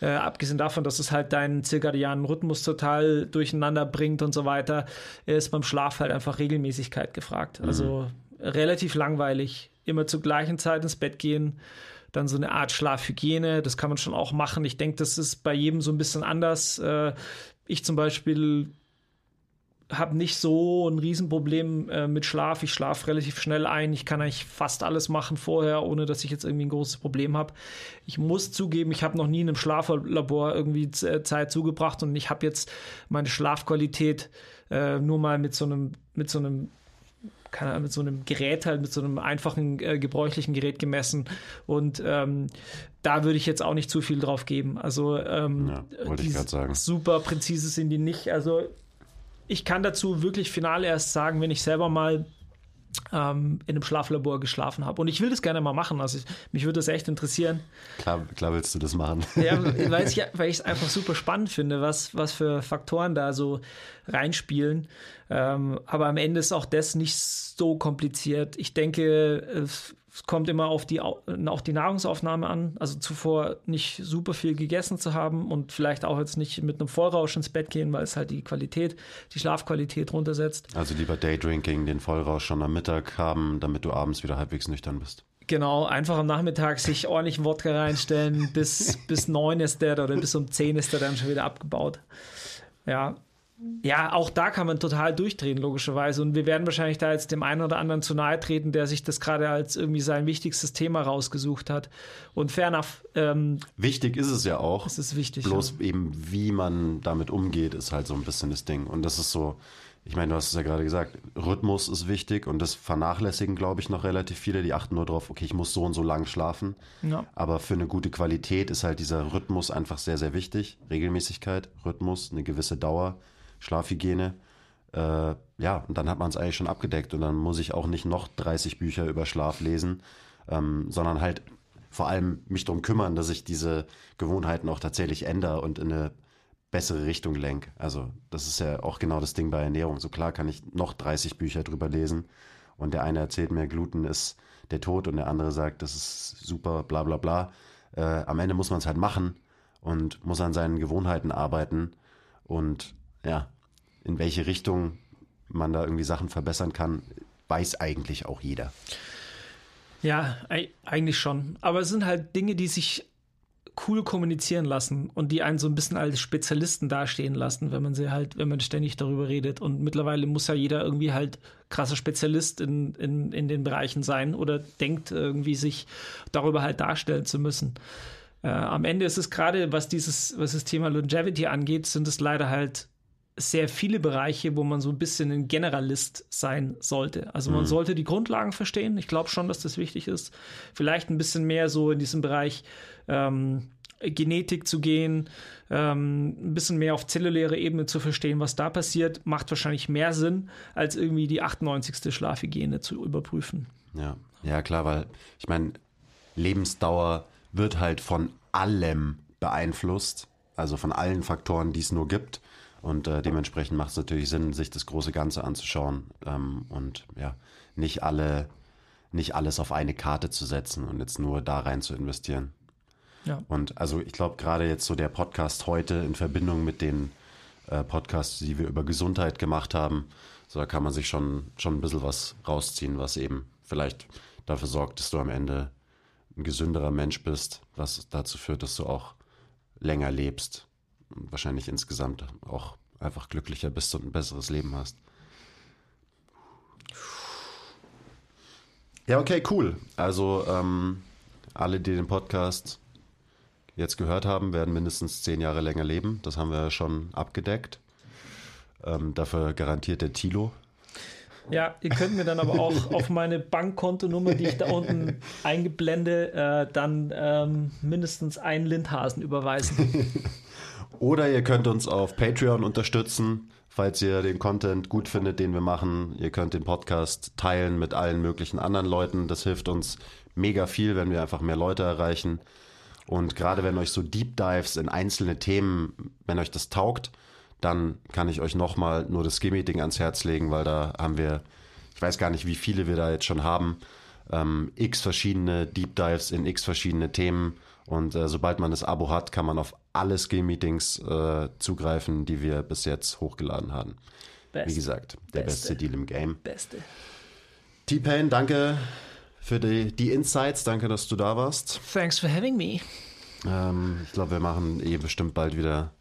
B: Äh, abgesehen davon, dass es halt deinen zirkadianen Rhythmus total durcheinander bringt und so weiter, ist beim Schlaf halt einfach Regelmäßigkeit gefragt. Also relativ langweilig. Immer zur gleichen Zeit ins Bett gehen. Dann so eine Art Schlafhygiene, das kann man schon auch machen. Ich denke, das ist bei jedem so ein bisschen anders. Äh, ich zum Beispiel habe nicht so ein Riesenproblem äh, mit Schlaf. Ich schlafe relativ schnell ein. Ich kann eigentlich fast alles machen vorher, ohne dass ich jetzt irgendwie ein großes Problem habe. Ich muss zugeben, ich habe noch nie in einem Schlaflabor irgendwie äh, Zeit zugebracht und ich habe jetzt meine Schlafqualität nur mal mit so einem, mit so einem keine Ahnung, mit so einem Gerät halt, mit so einem einfachen, äh, gebräuchlichen Gerät gemessen. Und ähm, da würde ich jetzt auch nicht zu viel drauf geben. Also ähm,
A: Ja, wollte ich sagen.
B: Super präzise sind die nicht. Also ich kann dazu wirklich final erst sagen, wenn ich selber mal ähm, in einem Schlaflabor geschlafen habe. Und ich will das gerne mal machen. Also ich, mich würde das echt interessieren.
A: Klar, klar willst du das machen.
B: Ja, <laughs> weil ich es einfach super spannend finde, was, was für Faktoren da so reinspielen. Ähm, aber am Ende ist auch das nicht so kompliziert. Ich denke, äh, es kommt immer auf die, auf die Nahrungsaufnahme an. Also zuvor nicht super viel gegessen zu haben und vielleicht auch jetzt nicht mit einem Vollrausch ins Bett gehen, weil es halt die Qualität, die Schlafqualität runtersetzt.
A: Also lieber Daydrinking, den Vollrausch schon am Mittag haben, damit du abends wieder halbwegs nüchtern bist.
B: Genau, einfach am Nachmittag sich ordentlich Wodka reinstellen. Bis, bis neun ist der oder bis um zehn ist der dann schon wieder abgebaut. Ja, ja, auch da kann man total durchdrehen, logischerweise. Und wir werden wahrscheinlich da jetzt dem einen oder anderen zu nahe treten, der sich das gerade als irgendwie sein wichtigstes Thema rausgesucht hat. Und fair enough. Ähm,
A: wichtig ist es ja auch.
B: Es ist wichtig.
A: Bloß ja. eben, wie man damit umgeht, ist halt so ein bisschen das Ding. Und das ist so, ich meine, du hast es ja gerade gesagt, Rhythmus ist wichtig und das vernachlässigen, glaube ich, noch relativ viele. Die achten nur darauf, okay, ich muss so und so lang schlafen. Ja. Aber für eine gute Qualität ist halt dieser Rhythmus einfach sehr, sehr wichtig. Regelmäßigkeit, Rhythmus, eine gewisse Dauer Schlafhygiene. Äh, ja, und dann hat man es eigentlich schon abgedeckt und dann muss ich auch nicht noch 30 Bücher über Schlaf lesen, ähm, sondern halt vor allem mich darum kümmern, dass ich diese Gewohnheiten auch tatsächlich ändere und in eine bessere Richtung lenke. Also das ist ja auch genau das Ding bei Ernährung. So klar kann ich noch 30 Bücher drüber lesen und der eine erzählt mir, Gluten ist der Tod und der andere sagt, das ist super, bla bla bla. Äh, am Ende muss man es halt machen und muss an seinen Gewohnheiten arbeiten und ja, in welche Richtung man da irgendwie Sachen verbessern kann, weiß eigentlich auch jeder.
B: Ja, eigentlich schon. Aber es sind halt Dinge, die sich cool kommunizieren lassen und die einen so ein bisschen als Spezialisten dastehen lassen, wenn man sie halt, wenn man ständig darüber redet. Und mittlerweile muss ja jeder irgendwie halt krasser Spezialist in, in, in den Bereichen sein oder denkt irgendwie sich darüber halt darstellen zu müssen. Äh, am Ende ist es gerade, was dieses, was das Thema Longevity angeht, sind es leider halt sehr viele Bereiche, wo man so ein bisschen ein Generalist sein sollte. Also man mhm. sollte die Grundlagen verstehen. Ich glaube schon, dass das wichtig ist. Vielleicht ein bisschen mehr so in diesem Bereich ähm, Genetik zu gehen, ähm, ein bisschen mehr auf zelluläre Ebene zu verstehen, was da passiert, macht wahrscheinlich mehr Sinn, als irgendwie die 98. Schlafhygiene zu überprüfen.
A: Ja, ja klar, weil ich meine, Lebensdauer wird halt von allem beeinflusst, also von allen Faktoren, die es nur gibt. Und äh, dementsprechend macht es natürlich Sinn, sich das große Ganze anzuschauen ähm, und ja, nicht alle, nicht alles auf eine Karte zu setzen und jetzt nur da rein zu investieren. Ja. Und also ich glaube, gerade jetzt so der Podcast heute in Verbindung mit den äh, Podcasts, die wir über Gesundheit gemacht haben, so da kann man sich schon, schon ein bisschen was rausziehen, was eben vielleicht dafür sorgt, dass du am Ende ein gesünderer Mensch bist, was dazu führt, dass du auch länger lebst wahrscheinlich insgesamt auch einfach glücklicher bist und ein besseres Leben hast. Ja, okay, cool. Also ähm, alle, die den Podcast jetzt gehört haben, werden mindestens zehn Jahre länger leben. Das haben wir schon abgedeckt. Ähm, dafür garantiert der Tilo.
B: Ja, ihr könnt mir dann aber auch <laughs> auf meine Bankkontonummer, die ich da unten eingeblende, äh, dann ähm, mindestens einen Lindhasen überweisen. <laughs>
A: Oder ihr könnt uns auf Patreon unterstützen, falls ihr den Content gut findet, den wir machen. Ihr könnt den Podcast teilen mit allen möglichen anderen Leuten. Das hilft uns mega viel, wenn wir einfach mehr Leute erreichen. Und gerade wenn euch so Deep Dives in einzelne Themen, wenn euch das taugt, dann kann ich euch nochmal nur das Ski-Meeting ans Herz legen, weil da haben wir, ich weiß gar nicht, wie viele wir da jetzt schon haben, ähm, x verschiedene Deep Dives in x verschiedene Themen. Und äh, sobald man das Abo hat, kann man auf alle Skill-Meetings äh, zugreifen, die wir bis jetzt hochgeladen haben. Best. Wie gesagt, der beste. beste Deal im Game.
B: Beste.
A: T-Pain, danke für die, die Insights. Danke, dass du da warst.
B: Thanks for having me.
A: Ähm, ich glaube, wir machen eh bestimmt bald wieder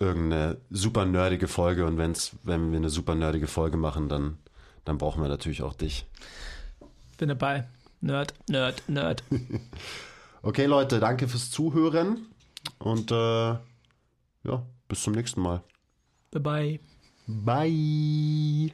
A: irgendeine super nerdige Folge. Und wenn's, wenn wir eine super nerdige Folge machen, dann, dann brauchen wir natürlich auch dich.
B: Bin dabei. Nerd, Nerd, Nerd. <laughs>
A: okay, Leute, danke fürs Zuhören. Und äh, ja, bis zum nächsten Mal.
B: Bye bye.
A: Bye.